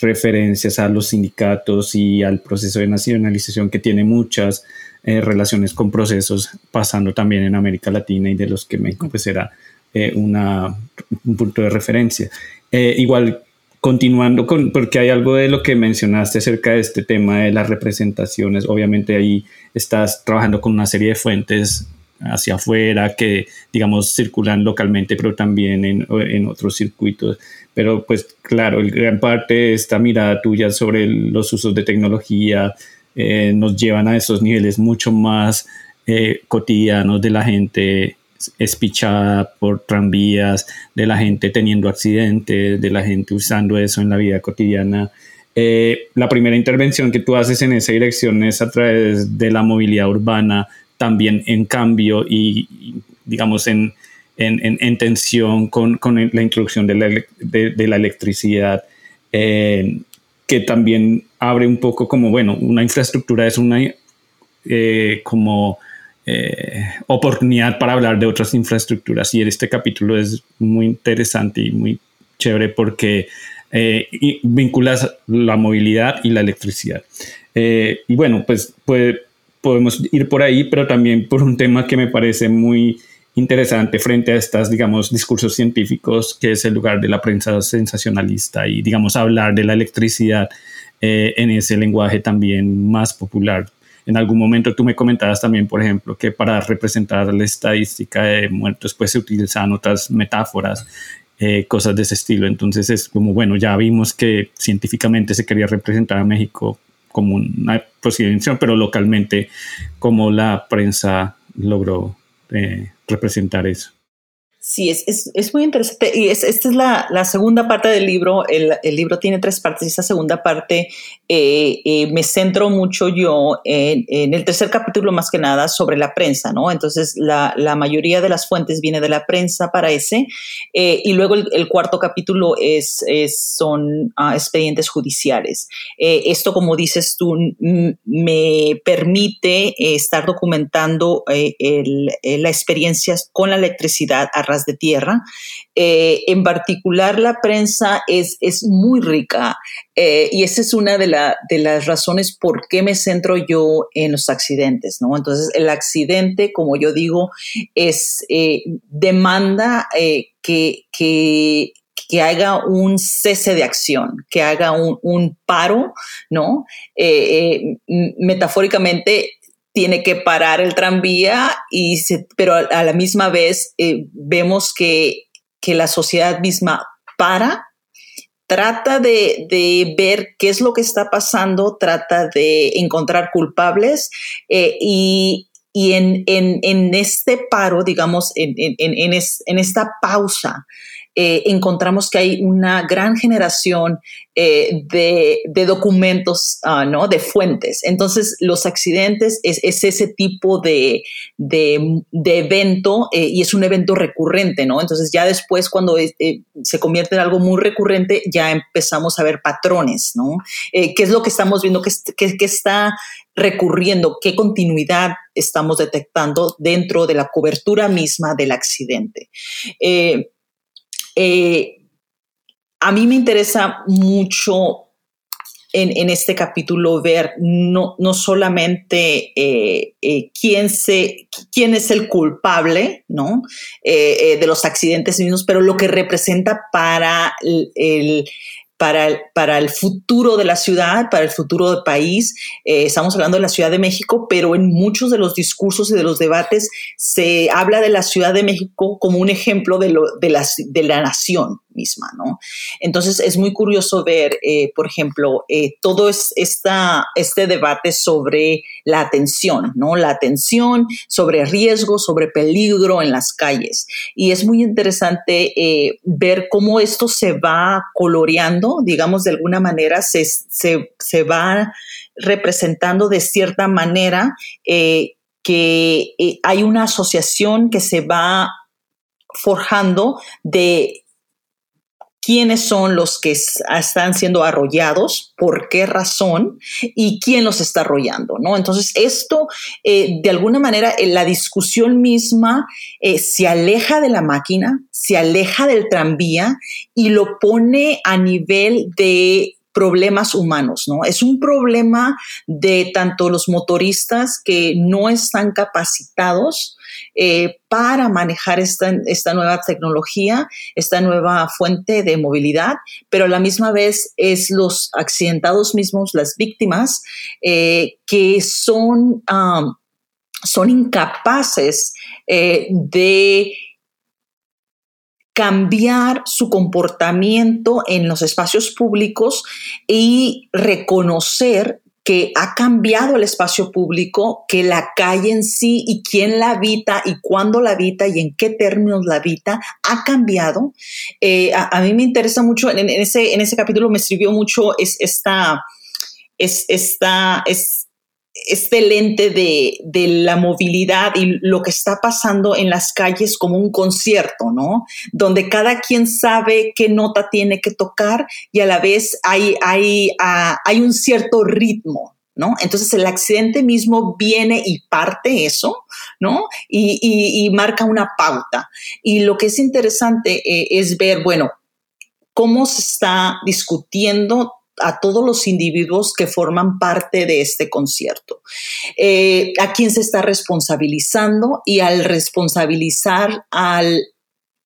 referencias a los sindicatos y al proceso de nacionalización que tiene muchas eh, relaciones con procesos pasando también en América Latina y de los que México pues era eh, una, un punto de referencia. igual continuando con, porque hay algo de lo que mencionaste acerca de este tema de las representaciones, obviamente ahí estás trabajando con una serie de fuentes hacia afuera que, digamos, circulan localmente, pero también en, en otros circuitos. Pero pues claro, gran parte de esta mirada tuya sobre los usos de tecnología eh, nos llevan a esos niveles mucho más eh, cotidianos de la gente espichada por tranvías, de la gente teniendo accidentes, de la gente usando eso en la vida cotidiana. Eh, la primera intervención que tú haces en esa dirección es a través de la movilidad urbana, también en cambio y, digamos, en, en, tensión con, con, la introducción de la, de, la electricidad, eh, que también abre un poco como, bueno, una infraestructura es una eh, como eh, oportunidad para hablar de otras infraestructuras. Y este capítulo es muy interesante y muy chévere porque eh, vinculas la movilidad y la electricidad. Eh, y bueno, pues podemos ir por ahí, pero también por un tema que me parece muy interesante frente a estos, digamos, discursos científicos, que es el lugar de la prensa sensacionalista y, digamos, hablar de la electricidad en ese lenguaje también más popular en algún momento tú me comentabas también, por ejemplo, que para representar la estadística de muertos, pues se utilizan otras metáforas, eh, cosas de ese estilo. Entonces es como, bueno, ya vimos que científicamente se quería representar a México como una posición, pero localmente como la prensa logró eh, representar eso. Sí, es, es, es, muy interesante. Y esta es la, la, segunda parte del libro. El, el, libro tiene tres partes. Y esta segunda parte eh, eh, me centro mucho yo en, en, el tercer capítulo, más que nada, sobre la prensa, ¿no? Entonces, la, la mayoría de las fuentes viene de la prensa para ese. Eh, y luego el, el, cuarto capítulo es, es son uh, expedientes judiciales. esto, como dices tú, me permite estar documentando el, la experiencia con la electricidad a de tierra. Eh, en particular, la prensa es, es muy rica eh, y esa es una de, de, las razones por qué me centro yo en los accidentes, ¿no? Entonces, el accidente, como yo digo, es demanda que, que que haga un cese de acción, que haga un, paro, ¿no? metafóricamente, tiene que parar el tranvía, y pero a, la misma vez eh, vemos que, la sociedad misma para, trata de, ver qué es lo que está pasando, trata de encontrar culpables eh, y, en, este paro, digamos, en, en esta pausa, eh, encontramos que hay una gran generación eh, de, documentos, ah, ¿no? De fuentes. Entonces, los accidentes es, ese tipo de, evento eh, y es un evento recurrente, ¿no? Entonces, ya después, cuando se convierte en algo muy recurrente, ya empezamos a ver patrones, ¿no? ¿Qué es lo que estamos viendo? ¿Qué, está recurriendo? ¿Qué continuidad estamos detectando dentro de la cobertura misma del accidente? A mí me interesa mucho en, este capítulo ver no, no solamente eh, eh, quién, se, quién es el culpable ¿no? de los accidentes mismos, pero lo que representa para el, para el, para el futuro de la ciudad, para el futuro del país. Eh, estamos hablando de la Ciudad de México, pero en muchos de los discursos y de los debates se habla de la Ciudad de México como un ejemplo de, lo, de, la, de la nación misma, ¿no? Entonces es muy curioso ver, eh, por ejemplo, eh, todo es esta, este debate sobre la atención, ¿no? La atención sobre riesgo, sobre peligro en las calles. Y es muy interesante ver cómo esto se va coloreando digamos, de alguna manera se, se, va representando de cierta manera eh, que eh, hay una asociación que se va forjando de quiénes son los que están siendo arrollados, por qué razón y quién los está arrollando, ¿no? Entonces, esto, eh, de alguna manera, la discusión misma se aleja de la máquina, se aleja del tranvía y lo pone a nivel de problemas humanos, ¿no? Es un problema de tanto los motoristas que no están capacitados eh, para manejar esta, esta, nueva tecnología, esta nueva fuente de movilidad, pero a la misma vez es los accidentados mismos, las víctimas, eh, que son, son incapaces eh, de cambiar su comportamiento en los espacios públicos y reconocer que ha cambiado el espacio público, que la calle en sí y quién la habita y cuándo la habita y en qué términos la habita ha cambiado. Eh, a, mí me interesa mucho, en, ese, en ese capítulo me sirvió mucho es, esta, es, esta, es, este lente de, la movilidad y lo que está pasando en las calles como un concierto, ¿no? Donde cada quien sabe qué nota tiene que tocar y a la vez hay, hay, ah, hay un cierto ritmo, ¿no? Entonces el accidente mismo viene y parte eso, ¿no? Y, marca una pauta. Y lo que es interesante eh, es ver, bueno, cómo se está discutiendo a todos los individuos que forman parte de este concierto. Eh, a quién se está responsabilizando y al responsabilizar al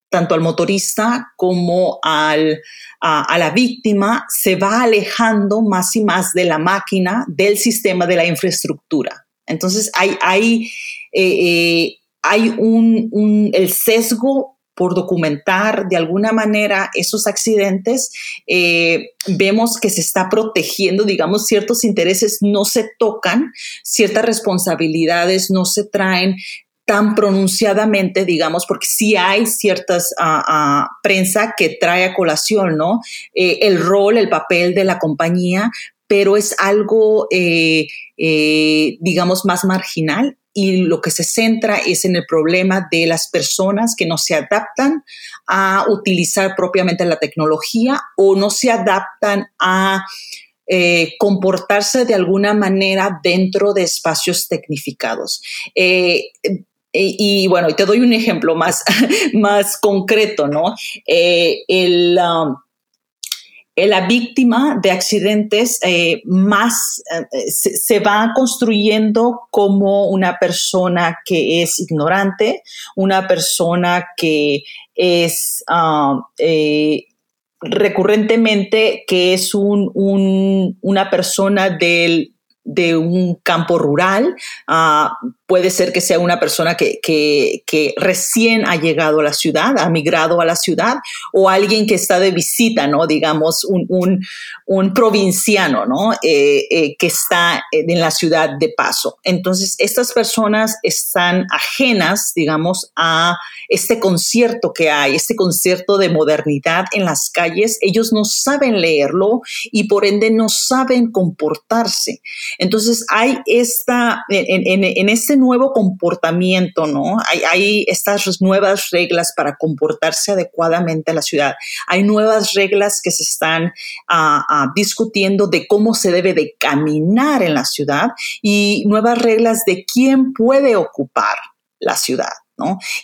tanto al motorista como al, a, la víctima, se va alejando más y más de la máquina, del sistema, de la infraestructura. Entonces hay, hay, eh, eh, hay un, el sesgo por documentar de alguna manera esos accidentes, eh, vemos que se está protegiendo, digamos, ciertos intereses no se tocan, ciertas responsabilidades no se traen tan pronunciadamente, digamos, porque sí hay ciertas ah, ah, prensa que trae a colación, ¿no? Eh, el rol, el papel de la compañía, pero es algo, eh, digamos, más marginal y lo que se centra es en el problema de las personas que no se adaptan a utilizar propiamente la tecnología o no se adaptan a eh, comportarse de alguna manera dentro de espacios tecnificados. Eh, y, bueno, te doy un ejemplo más, [LAUGHS] más concreto, ¿no? Eh, el, um, la víctima de accidentes eh, más eh, se, va construyendo como una persona que es ignorante, una persona que es um, recurrentemente que es un, una persona del de un campo rural, uh, puede ser que sea una persona que, recién ha llegado a la ciudad, ha migrado a la ciudad, o alguien que está de visita, ¿no? Digamos, un, provinciano, ¿no? Eh, eh, que está en la ciudad de paso. Entonces, estas personas están ajenas, digamos, a este concierto que hay, este concierto de modernidad en las calles. Ellos no saben leerlo y por ende no saben comportarse. Entonces, hay esta, en, este nuevo comportamiento, ¿no? Hay, estas nuevas reglas para comportarse adecuadamente en la ciudad. Hay nuevas reglas que se están ah, ah, discutiendo de cómo se debe de caminar en la ciudad y nuevas reglas de quién puede ocupar la ciudad.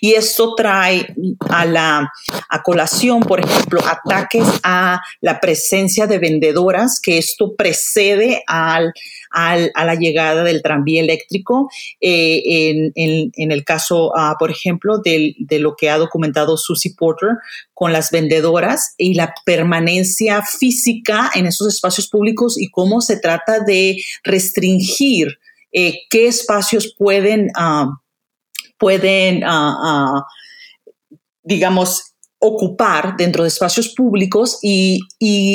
Y esto trae a la a colación, por ejemplo, ataques a la presencia de vendedoras, que esto precede al, a la llegada del tranvía eléctrico. Eh, en, el caso, ah, por ejemplo, de lo que ha documentado Susie Porter con las vendedoras y la permanencia física en esos espacios públicos y cómo se trata de restringir eh, qué espacios pueden ah, pueden, ah, ah, digamos, ocupar dentro de espacios públicos y,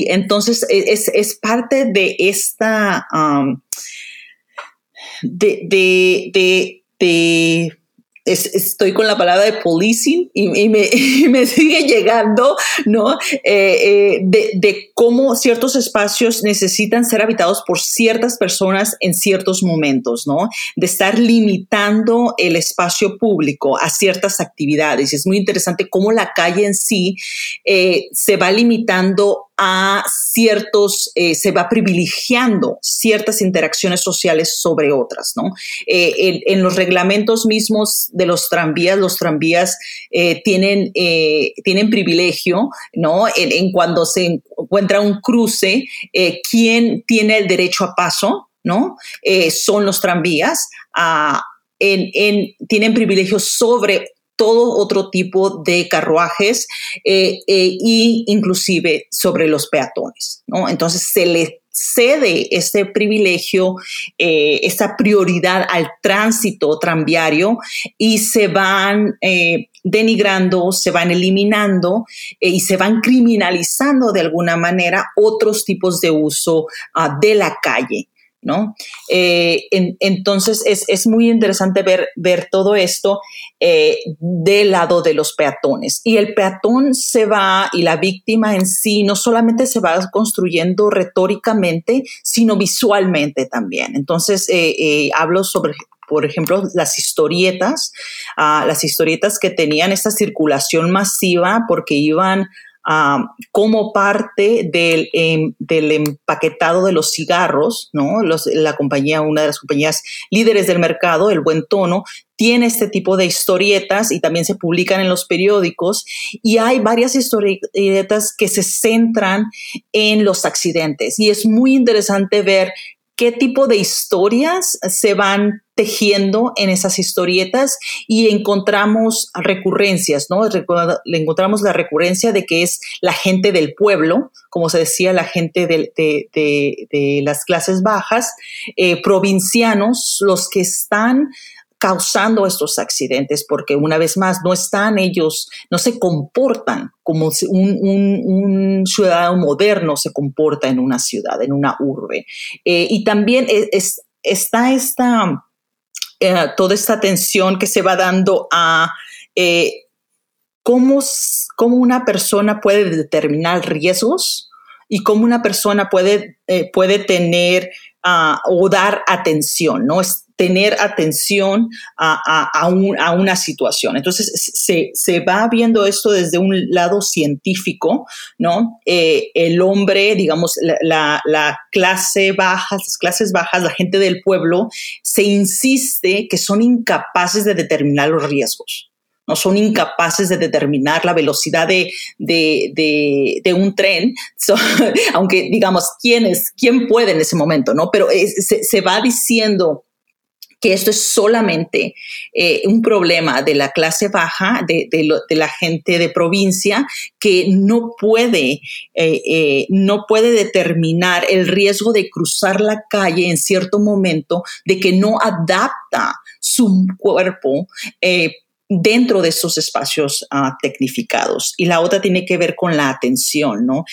entonces e, es, parte de esta, de, estoy con la palabra de policing y, [LAUGHS] me, sigue llegando, ¿no? Eh, eh, de, cómo ciertos espacios necesitan ser habitados por ciertas personas en ciertos momentos, ¿no? De estar limitando el espacio público a ciertas actividades. Es muy interesante cómo la calle en sí eh, se va limitando a ciertos, eh, se va privilegiando ciertas interacciones sociales sobre otras, ¿no? Eh, en, los reglamentos mismos de los tranvías, los tranvías eh, tienen, tienen privilegio, ¿no? En, cuando se encuentra un cruce, ¿quién tiene el derecho a paso? ¿No? son los tranvías. Ah, en, en, tienen privilegios sobre todo otro tipo de carruajes e inclusive sobre los peatones. ¿no? Entonces se le cede este privilegio, eh, esta prioridad al tránsito tranviario y se van denigrando, se van eliminando y se van criminalizando de alguna manera otros tipos de uso ah, de la calle. ¿No? Eh, entonces es, muy interesante ver, ver todo esto eh, del lado de los peatones. Y el peatón se va y la víctima en sí no solamente se va construyendo retóricamente, sino visualmente también. Entonces eh, hablo sobre por ejemplo, las historietas, ah, las historietas que tenían esta circulación masiva porque iban como parte del, em, del, empaquetado de los cigarros, ¿no? la compañía, una de las compañías líderes del mercado, el Buen Tono, tiene este tipo de historietas y también se publican en los periódicos y hay varias historietas que se centran en los accidentes y es muy interesante ver qué tipo de historias se van tejiendo en esas historietas y encontramos recurrencias, ¿no? Le encontramos la recurrencia de que es la gente del pueblo, como se decía, la gente de, las clases bajas, eh, provincianos, los que están causando estos accidentes, porque una vez más no están ellos, no se comportan como un, ciudadano moderno se comporta en una ciudad, en una urbe. Eh, y también e, está esta, eh, toda esta atención que se va dando a eh, cómo, cómo, una persona puede determinar riesgos y cómo una persona puede, puede tener ah, o dar atención, ¿no? Tener atención a, una situación. Entonces, se, va viendo esto desde un lado científico, ¿no? Eh, el hombre, digamos, la, clase baja, las clases bajas, la gente del pueblo, se insiste que son incapaces de determinar los riesgos no son incapaces de determinar la velocidad de, un tren, [LAUGHS] aunque digamos, ¿quién, es, ¿quién puede en ese momento? ¿no? Pero se, va diciendo esto es solamente eh, un problema de la clase baja, de, la gente de provincia, que no puede, eh, eh, no puede determinar el riesgo de cruzar la calle en cierto momento, de que no adapta su cuerpo dentro de esos espacios uh, tecnificados. Y la otra tiene que ver con la atención, ¿no?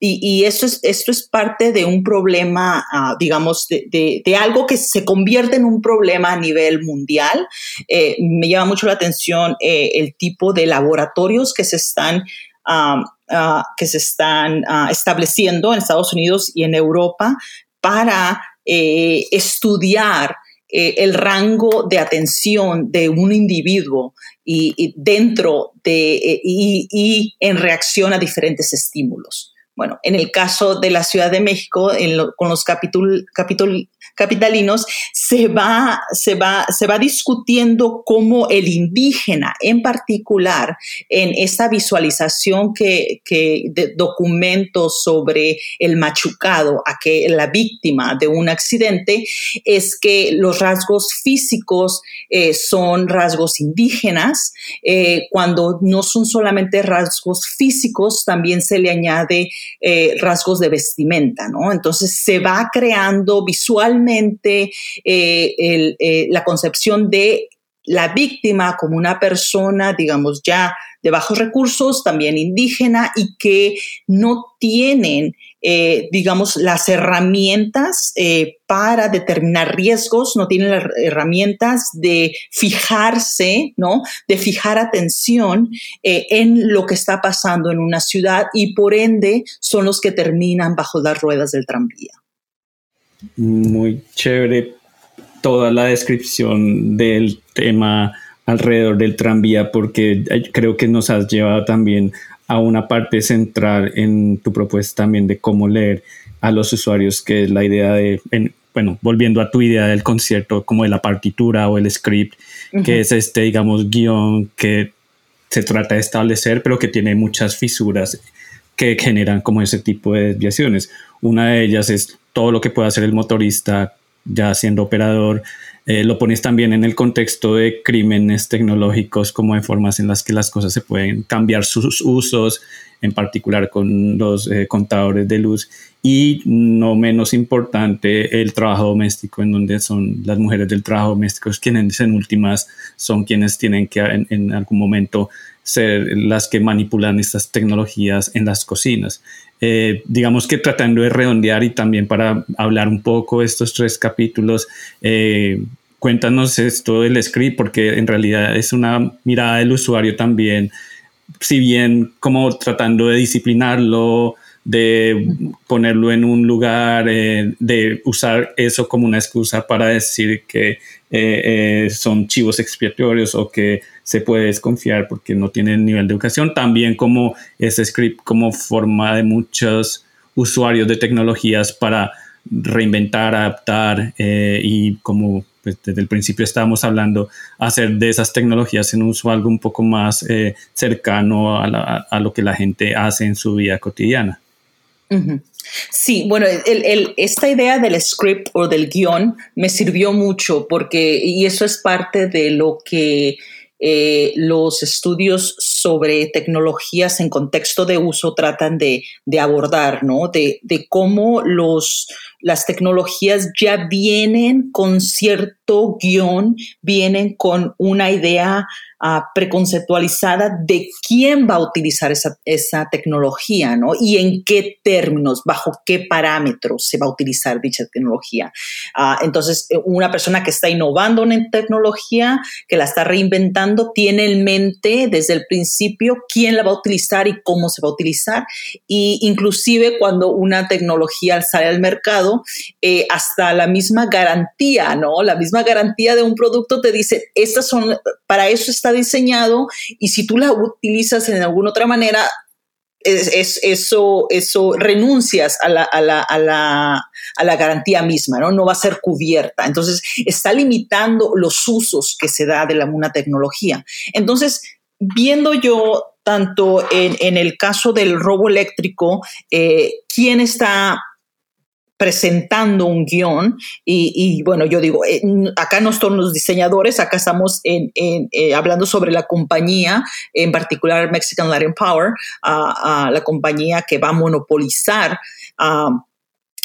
Y, esto, es, esto es parte de un problema, uh, digamos, de, algo que se convierte en un problema a nivel mundial. Eh, me llama mucho la atención eh, el tipo de laboratorios que se están, um, uh, que se están estableciendo en Estados Unidos y en Europa para estudiar eh, el rango de atención de un individuo y, dentro de eh, y, en reacción a diferentes estímulos. Bueno, en el caso de la Ciudad de México, con los capítulos capitalinos, se va, se, va, se va discutiendo cómo el indígena en particular, en esta visualización que, que de documentos sobre el machucado, a que la víctima de un accidente, es que los rasgos físicos eh, son rasgos indígenas, eh, cuando no son solamente rasgos físicos, también se le añade eh, rasgos de vestimenta, ¿no? Entonces se va creando visualmente eh, la concepción de la víctima como una persona, digamos, ya de bajos recursos, también indígena, y que no tienen eh, digamos, las herramientas eh, para determinar riesgos, no tienen las herramientas de fijarse, ¿no? De fijar atención eh, en lo que está pasando en una ciudad y por ende son los que terminan bajo las ruedas del tranvía. Muy chévere toda la descripción del tema alrededor del tranvía porque creo que nos has llevado también a una parte central en tu propuesta también de cómo leer a los usuarios, que es la idea de, bueno, volviendo a tu idea del concierto, como de la partitura o el script, que es este, digamos, guion que se trata de establecer, pero que tiene muchas fisuras que generan como ese tipo de desviaciones. Una de ellas es todo lo que puede hacer el motorista ya siendo operador, eh, lo pones también en el contexto de crímenes tecnológicos como en formas en las que las cosas se pueden cambiar sus usos, en particular con los eh, contadores de luz. Y no menos importante el trabajo doméstico en donde son las mujeres del trabajo doméstico quienes en últimas son quienes tienen que en algún momento ser las que manipulan estas tecnologías en las cocinas. Eh, digamos que tratando de redondear y también para hablar un poco estos tres capítulos, eh, cuéntanos esto del script, porque en realidad es una mirada del usuario también, si bien como tratando de disciplinarlo, de ponerlo en un lugar, eh, de usar eso como una excusa para decir que son chivos expiatorios o que se puede desconfiar porque no tienen nivel de educación, también como ese script como forma de muchos usuarios de tecnologías para reinventar, adaptar eh, y como pues, desde el principio estábamos hablando, hacer de esas tecnologías en uso algo un poco más eh, cercano a, lo que la gente hace en su vida cotidiana. Sí, bueno, esta idea del script o del guion me sirvió mucho porque, y eso es parte de lo que eh, los estudios sobre tecnologías en contexto de uso tratan de, abordar, ¿no? De, de cómo los, las tecnologías ya vienen con cierto guion, vienen con una idea uh, preconceptualizada de quién va a utilizar esa, esa, tecnología, ¿no? Y en qué términos, bajo qué parámetros se va a utilizar dicha tecnología. Uh, entonces, una persona que está innovando en tecnología, que la está reinventando, tiene en mente desde el principio principio quién la va a utilizar y cómo se va a utilizar. Y inclusive cuando una tecnología sale al mercado, eh, hasta la misma garantía, ¿no? La misma garantía de un producto te dice, estas son, para eso está diseñado y si tú la utilizas en alguna otra manera, es, eso, eso renuncias a la, a, la, a, la, a la, garantía misma, ¿no? No va a ser cubierta. Entonces, está limitando los usos que se da de la, una tecnología. Entonces, viendo yo tanto en, el caso del robo eléctrico, eh, quién está presentando un guion y, bueno, yo digo, eh, acá no son los diseñadores, acá estamos eh, hablando sobre la compañía, en particular Mexican Latin Power, la compañía que va a monopolizar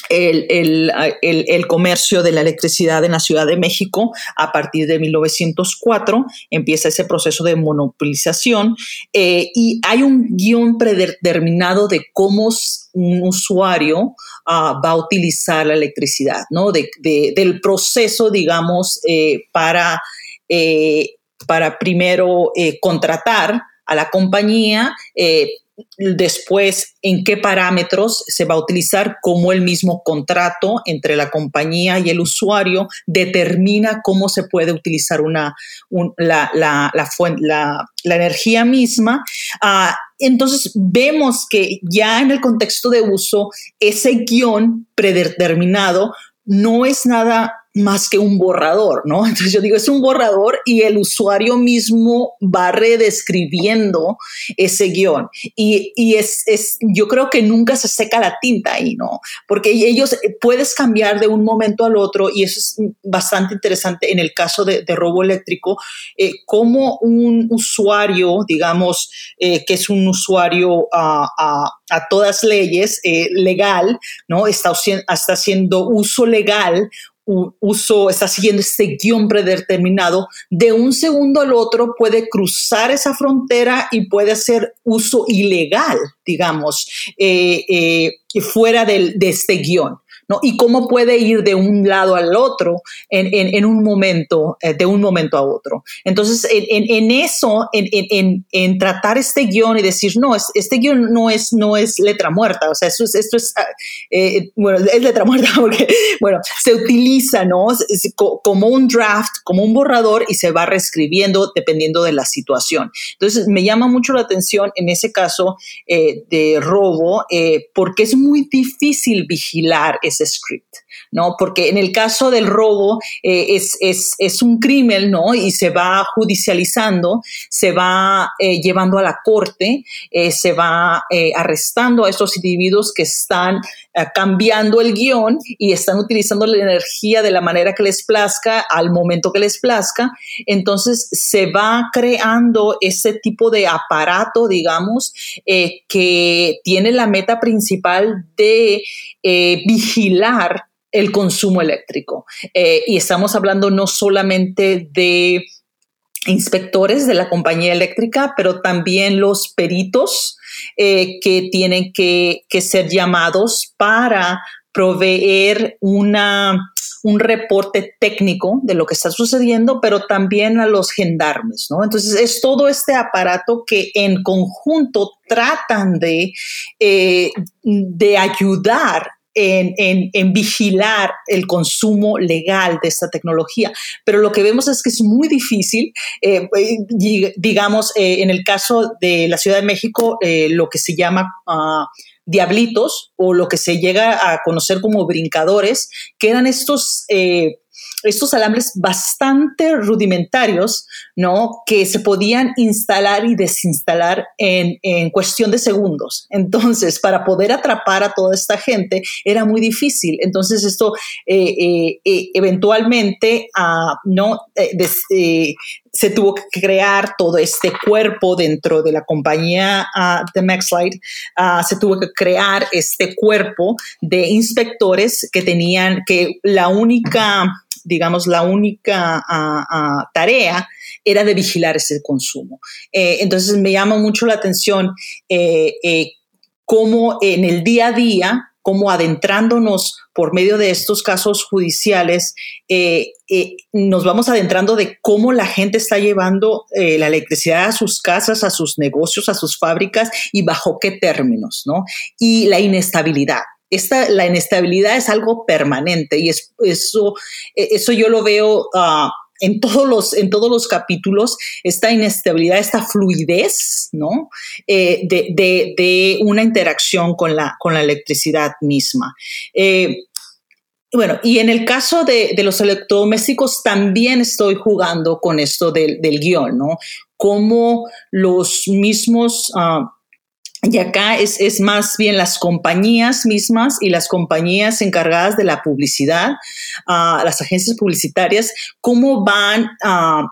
el, el, comercio de la electricidad en la Ciudad de México a partir de 1904. Empieza ese proceso de monopolización eh, y hay un guion predeterminado de cómo un usuario ah, va a utilizar la electricidad, ¿no? del proceso, digamos, eh, para, eh, para primero contratar a la compañía, después en qué parámetros se va a utilizar, cómo el mismo contrato entre la compañía y el usuario determina cómo se puede utilizar una, la, la, la, energía misma. Ah, entonces vemos que ya en el contexto de uso, ese guion predeterminado no es nada más que un borrador, ¿no? [LAUGHS] Entonces yo digo, es un borrador y el usuario mismo va redescribiendo ese guion. Y, y es, es, yo creo que nunca se seca la tinta ahí, ¿no? Porque ellos eh, puedes cambiar de un momento al otro y eso es bastante interesante en el caso de, de robo eléctrico, eh, como un usuario, digamos, eh, que es un usuario a, a, a todas leyes legal, ¿no? Está, está haciendo uso legal uso, está siguiendo este guion predeterminado, de un segundo al otro puede cruzar esa frontera y puede hacer uso ilegal, digamos, eh, eh, fuera del, de este guion. ¿No? Y cómo puede ir de un lado al otro en, un momento, eh, de un momento a otro. Entonces, en, eso, en, tratar este guion y decir, no, este guion no es, no es letra muerta, o sea, esto es, esto es ah, eh, bueno, es letra muerta [LAUGHS] porque, bueno, se utiliza, ¿no? como un draft, como un borrador y se va reescribiendo dependiendo de la situación. Entonces, me llama mucho la atención en ese caso eh, de robo, porque es muy difícil vigilar script, ¿no? Porque en el caso del robo eh, es, es, un crimen, ¿no? Y se va judicializando, se va eh, llevando a la corte, eh, se va arrestando a estos individuos que están cambiando el guion y están utilizando la energía de la manera que les plazca, al momento que les plazca. Entonces se va creando ese tipo de aparato, digamos, que tiene la meta principal de vigilar el consumo eléctrico. Eh, y estamos hablando no solamente de inspectores de la compañía eléctrica, pero también los peritos eh, que tienen que, ser llamados para proveer una, un reporte técnico de lo que está sucediendo, pero también a los gendarmes, ¿no? Entonces es todo este aparato que en conjunto tratan de, eh, de ayudar en, vigilar el consumo legal de esta tecnología. Pero lo que vemos es que es muy difícil, eh, digamos, eh, en el caso de la Ciudad de México, eh, lo que se llama... Ah, diablitos o lo que se llega a conocer como brincadores, que eran estos estos alambres bastante rudimentarios, ¿no? Que se podían instalar y desinstalar en, cuestión de segundos. Entonces, para poder atrapar a toda esta gente era muy difícil. Entonces, esto eh, eh, eh, eventualmente, ah, ¿no? Se tuvo que crear todo este cuerpo dentro de la compañía uh, de Maxlight, ah, se tuvo que crear este cuerpo de inspectores que tenían que la única digamos, la única ah, tarea era de vigilar ese consumo. Eh, entonces me llama mucho la atención eh, eh, cómo en el día a día cómo adentrándonos por medio de estos casos judiciales, eh, eh, nos vamos adentrando de cómo la gente está llevando eh, la electricidad a sus casas, a sus negocios, a sus fábricas y bajo qué términos, ¿no? Y la inestabilidad. Esta, la inestabilidad es algo permanente y es, eso, eso yo lo veo uh, en todos los, en todos los capítulos, esta inestabilidad, esta fluidez, ¿no? Eh, de, una interacción con la, con la electricidad misma. Eh, bueno, y en el caso de, los electrodomésticos también estoy jugando con esto del, guion, ¿no? Cómo los mismos... Ah, y acá es, es, más bien las compañías mismas y las compañías encargadas de la publicidad, uh, las agencias publicitarias, cómo van uh,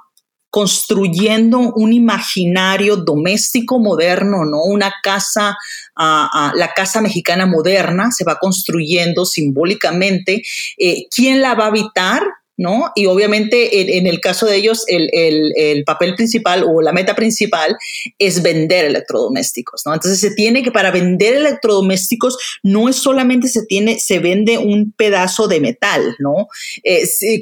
construyendo un imaginario doméstico moderno, ¿no? Una casa, uh, la casa mexicana moderna se va construyendo simbólicamente. Eh, ¿Quién la va a habitar? ¿No? Y obviamente en, el caso de ellos el, papel principal o la meta principal es vender electrodomésticos, ¿no? Entonces se tiene que, para vender electrodomésticos, no es solamente se tiene, se vende un pedazo de metal, ¿no?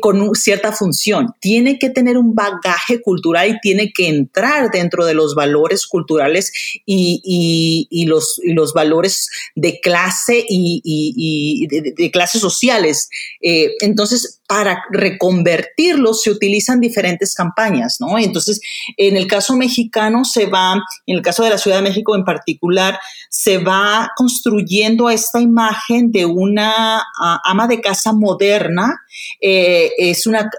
con cierta función, tiene que tener un bagaje cultural y tiene que entrar dentro de los valores culturales y, los, los valores de clase y, de, clases sociales. Eh, entonces, para reconvertirlos se utilizan diferentes campañas, ¿no? Entonces, en el caso mexicano se va, en el caso de la Ciudad de México en particular, se va construyendo esta imagen de una ama de casa moderna. Eh, es una,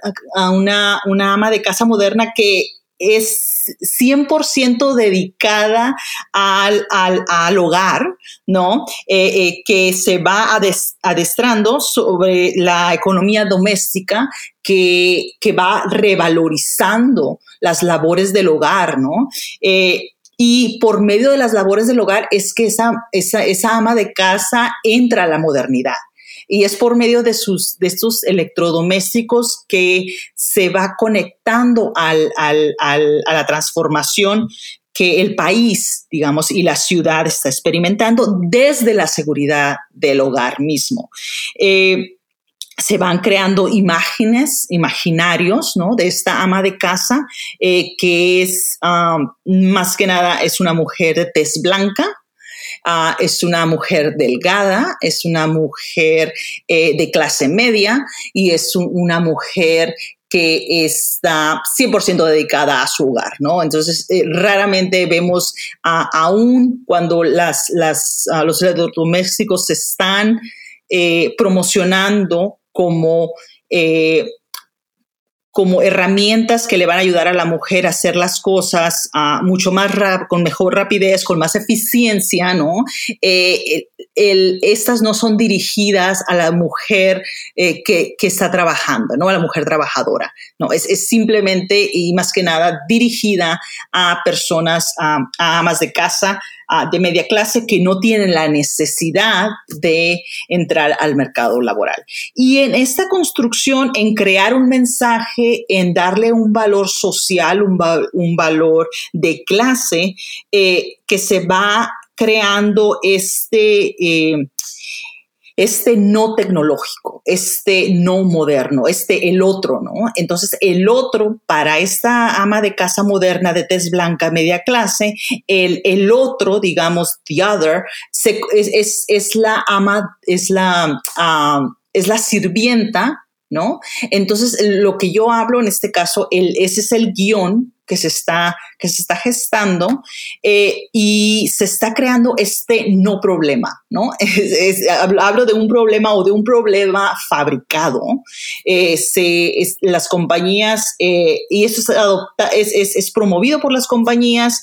una, una ama de casa moderna que es 100% dedicada al, al, hogar, ¿no? Eh, eh, que se va adestrando sobre la economía doméstica, que, que, va revalorizando las labores del hogar, ¿no? Eh, y por medio de las labores del hogar es que esa, esa, esa ama de casa entra a la modernidad y es por medio de, sus, de estos electrodomésticos que se va conectando al, al, al, a la transformación que el país, digamos, y la ciudad está experimentando desde la seguridad del hogar mismo. Eh, se van creando imágenes, imaginarios, ¿no? De esta ama de casa, eh, que es, um, más que nada, es una mujer de tez blanca, Ah, es una mujer delgada, es una mujer eh, de clase media y es una mujer que está 100% dedicada a su hogar, ¿no? Entonces, eh, raramente vemos, aún cuando las, las, los electrodomésticos se están eh, promocionando como como herramientas que le van a ayudar a la mujer a hacer las cosas uh, mucho más con mejor rapidez, con más eficiencia, ¿no? Eh, estas no son dirigidas a la mujer eh, que, está trabajando, ¿no? A la mujer trabajadora, ¿no? Es, simplemente y más que nada dirigida a personas, a amas de casa, de media clase que no tienen la necesidad de entrar al mercado laboral. Y en esta construcción, en crear un mensaje, en darle un valor social, un, un valor de clase, eh, que se va creando este... Eh, este no tecnológico, este no moderno, este el otro, ¿no? Entonces, el otro para esta ama de casa moderna de tez blanca media clase, el, el otro, digamos, the other, es, es, la ama, es la, ah, es la sirvienta ¿no? Entonces, lo que yo hablo en este caso, el, ese es el guion que se está, que se está gestando eh, y se está creando este no problema, ¿no? [LAUGHS] hablo de un problema o de un problema fabricado. Eh, las compañías, eh, y eso es, es, es, promovido por las compañías,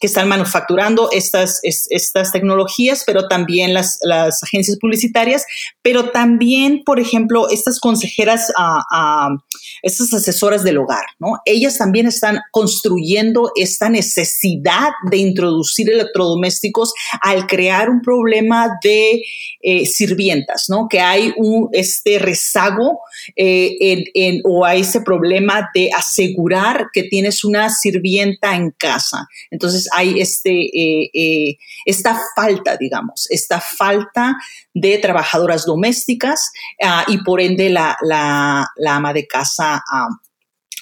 que están manufacturando estas, estas tecnologías, pero también las, agencias publicitarias, pero también, por ejemplo, estas consejeras, a estas asesoras del hogar, ¿no? Ellas también están construyendo esta necesidad de introducir electrodomésticos al crear un problema de eh, sirvientas, ¿no? Que hay un, este rezago eh, en, o hay ese problema de asegurar que tienes una sirvienta en casa. Entonces, hay este, esta falta, digamos, esta falta de trabajadoras domésticas ah, y por ende la, la, ama de casa ah,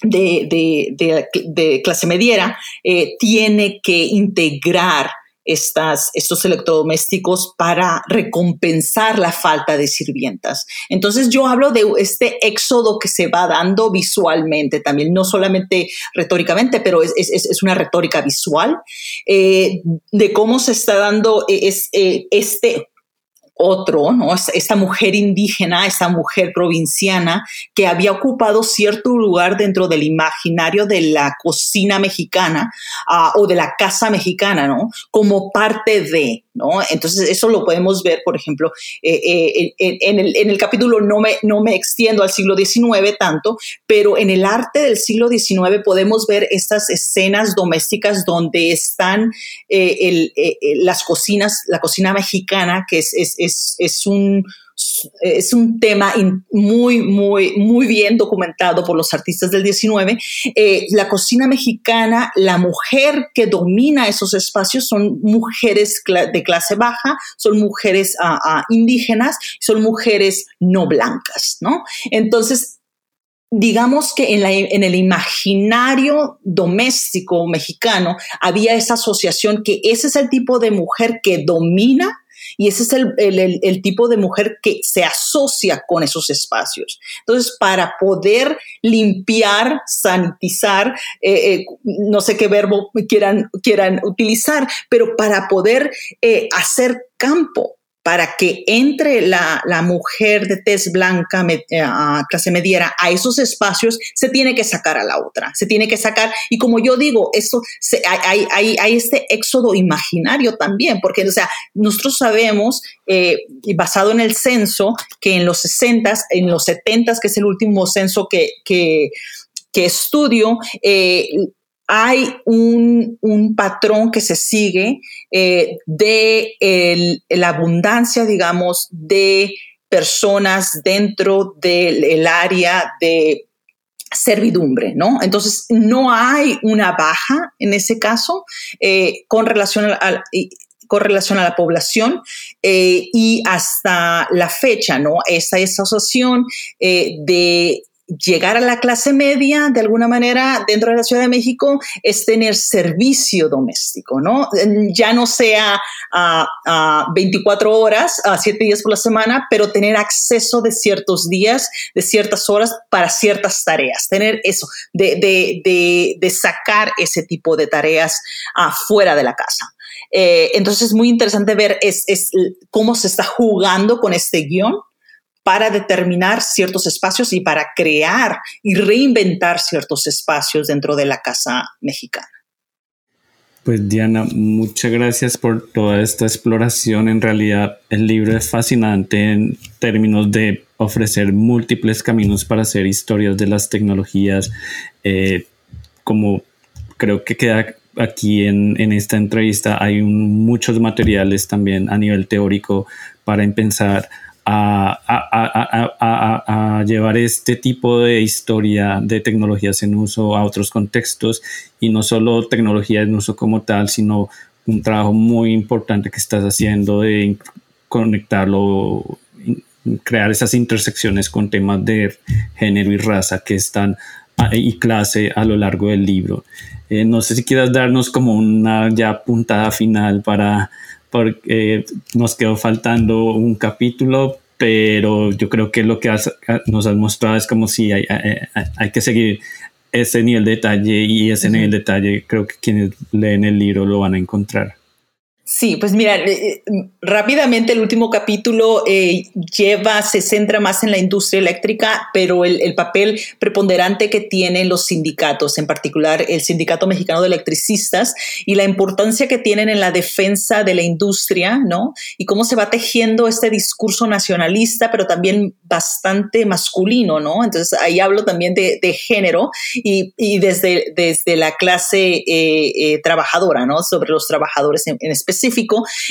de, clase mediera eh, tiene que integrar estas, estos electrodomésticos para recompensar la falta de sirvientas. Entonces yo hablo de este éxodo que se va dando visualmente también, no solamente retóricamente, pero es, una retórica visual eh, de cómo se está dando eh, es, este otro, ¿no? Esta mujer indígena, esta mujer provinciana que había ocupado cierto lugar dentro del imaginario de la cocina mexicana ah, o de la casa mexicana, ¿no? Como parte de, entonces, eso lo podemos ver, por ejemplo, eh, eh, en, el, capítulo no me, no me extiendo al siglo XIX tanto, pero en el arte del siglo XIX podemos ver estas escenas domésticas donde están eh, las cocinas, la cocina mexicana, que es un es un tema muy, muy, muy bien documentado por los artistas del 19. Eh, la cocina mexicana, la mujer que domina esos espacios son mujeres de clase baja, son mujeres ah, ah, indígenas, son mujeres no blancas, ¿no? Entonces, digamos que en, en, el imaginario doméstico mexicano había esa asociación que ese es el tipo de mujer que domina y ese es el, tipo de mujer que se asocia con esos espacios. Entonces, para poder limpiar, sanitizar, eh, eh, no sé qué verbo quieran, quieran utilizar, pero para poder eh, hacer campo para que entre la, mujer de tez blanca, eh, a clase mediera, a esos espacios, se tiene que sacar a la otra, se tiene que sacar. Y como yo digo, eso, hay, hay, este éxodo imaginario también, porque, o sea, nosotros sabemos, eh, basado en el censo, que en los 60, en los 70, que es el último censo que, que, estudio, eh, hay un, patrón que se sigue eh, de la abundancia, digamos, de personas dentro del área de servidumbre, ¿no? Entonces, no hay una baja en ese caso eh, con relación a, con relación a la población eh, y hasta la fecha, ¿no? Esa asociación de llegar a la clase media de alguna manera dentro de la Ciudad de México es tener servicio doméstico, ¿no? Ya no sea a, 24 horas, a 7 días por la semana, pero tener acceso de ciertos días, de ciertas horas para ciertas tareas, tener eso, de, sacar ese tipo de tareas fuera de la casa. Eh, entonces es muy interesante ver es, cómo se está jugando con este guion para determinar ciertos espacios y para crear y reinventar ciertos espacios dentro de la casa mexicana. Pues Diana, muchas gracias por toda esta exploración. En realidad el libro es fascinante en términos de ofrecer múltiples caminos para hacer historias de las tecnologías. Eh, como creo que queda aquí en, esta entrevista, hay muchos materiales también a nivel teórico para empezar a, llevar este tipo de historia de tecnologías en uso a otros contextos y no solo tecnología en uso como tal, sino un trabajo muy importante que estás haciendo de conectarlo, crear esas intersecciones con temas de género y raza que están y clase a lo largo del libro. Eh, no sé si quieras darnos como una ya puntada final para porque nos quedó faltando un capítulo, pero yo creo que lo que nos has mostrado es como si hay, hay, que seguir ese nivel de detalle y ese nivel de detalle creo que quienes leen el libro lo van a encontrar. Sí, pues mira, eh, eh, rápidamente el último capítulo eh, lleva, se centra más en la industria eléctrica, pero el, papel preponderante que tienen los sindicatos, en particular el Sindicato Mexicano de Electricistas, y la importancia que tienen en la defensa de la industria, ¿no? Y cómo se va tejiendo este discurso nacionalista, pero también bastante masculino, ¿no? Entonces ahí hablo también de, género y, desde, desde la clase trabajadora, ¿no? Sobre los trabajadores en, en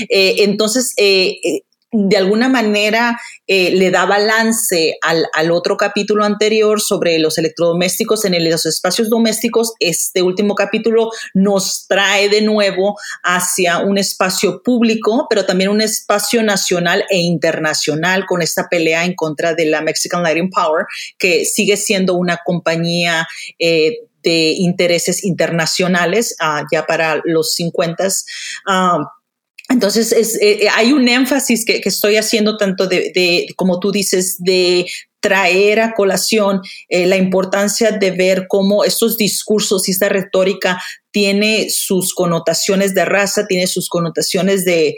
Eh, entonces, eh, eh, de alguna manera le da balance al, otro capítulo anterior sobre los electrodomésticos en los espacios domésticos. Este último capítulo nos trae de nuevo hacia un espacio público, pero también un espacio nacional e internacional con esta pelea en contra de la Mexican Lighting Power, que sigue siendo una compañía de intereses internacionales uh, ya para los 50. Uh, entonces, es, eh, eh, hay un énfasis que, estoy haciendo tanto de, como tú dices, de traer a colación eh, la importancia de ver cómo estos discursos y esta retórica tiene sus connotaciones de raza, tiene sus connotaciones de,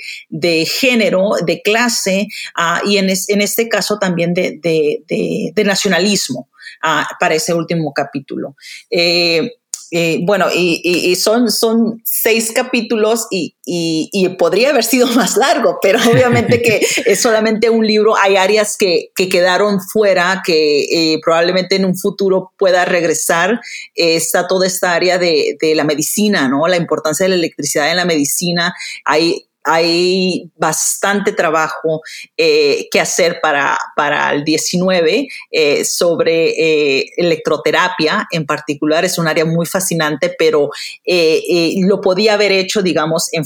género, de clase uh, y en, es, en, este caso también de, nacionalismo uh, para ese último capítulo. Eh, bueno, y, son, seis capítulos y, podría haber sido [LAUGHS] más largo, pero obviamente que es solamente un libro. Hay áreas que, que quedaron fuera, que eh, probablemente en un futuro pueda regresar. Eh, está toda esta área de, de, la medicina, ¿no? La importancia de la electricidad en la medicina. Hay hay bastante trabajo eh, que hacer para, para el 19 eh, sobre eh, electroterapia en particular. Es un área muy fascinante, pero lo podía haber hecho, digamos, en,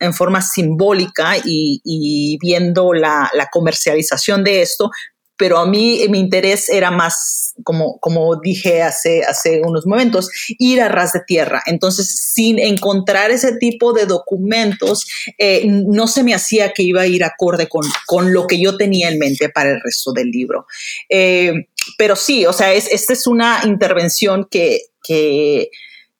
en forma simbólica y, y viendo la, la, comercialización de esto, pero a mí mi interés era más, como, como dije hace, hace unos momentos, ir a ras de tierra. Entonces, sin encontrar ese tipo de documentos, eh, no se me hacía que iba a ir acorde con, con, lo que yo tenía en mente para el resto del libro. Eh, pero sí, o sea, es, esta es una intervención que, que,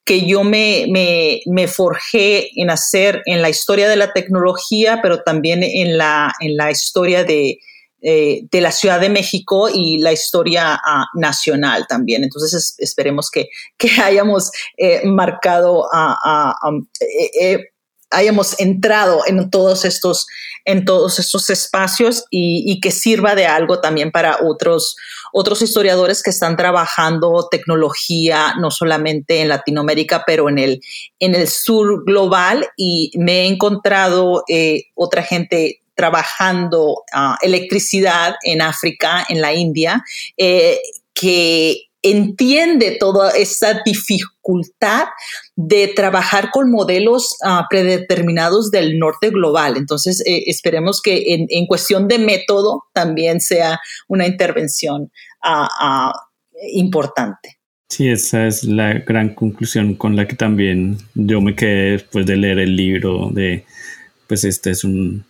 que yo me, me, me, forjé en hacer en la historia de la tecnología, pero también en la, en la historia de, eh, de la Ciudad de México y la historia uh, nacional también. Entonces es, esperemos que, que [LAUGHS] hayamos eh, marcado, uh, um, eh, eh, hayamos entrado en todos estos, en todos estos espacios y, y, que sirva de algo también para otros, otros historiadores que están trabajando tecnología, no solamente en Latinoamérica, pero en el, en el sur global. Y me he encontrado otra gente trabajando uh, electricidad en África, en la India, eh, que entiende toda esta dificultad de trabajar con modelos uh, predeterminados del norte global. Entonces, eh, esperemos que en, cuestión de método también sea una intervención uh, importante. Sí, esa es la gran conclusión con la que también yo me quedé después de leer el libro de, pues este es un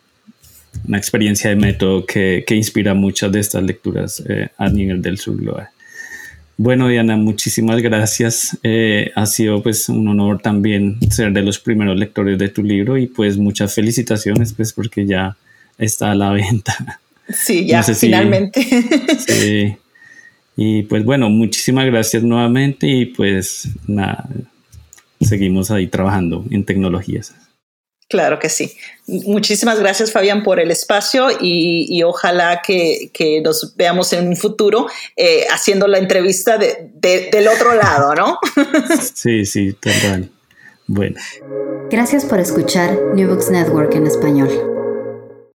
una experiencia de método que, que inspira muchas de estas lecturas eh, a nivel del sur global. Bueno, Diana, muchísimas gracias. Eh, ha sido pues un honor también ser de los primeros lectores de tu libro y pues muchas felicitaciones pues porque ya está a la [LAUGHS] venta. Sí, ya no finalmente. [LAUGHS] sí. Y pues bueno, muchísimas gracias nuevamente y pues nada, seguimos ahí trabajando en tecnologías. Claro que sí. Muchísimas gracias, Fabián, por el espacio y, y ojalá que, que, nos veamos en un futuro eh, haciendo la entrevista de, de, del otro lado, ¿no? [LAUGHS] sí, sí, total. Bueno. Gracias por escuchar New Books Network en español.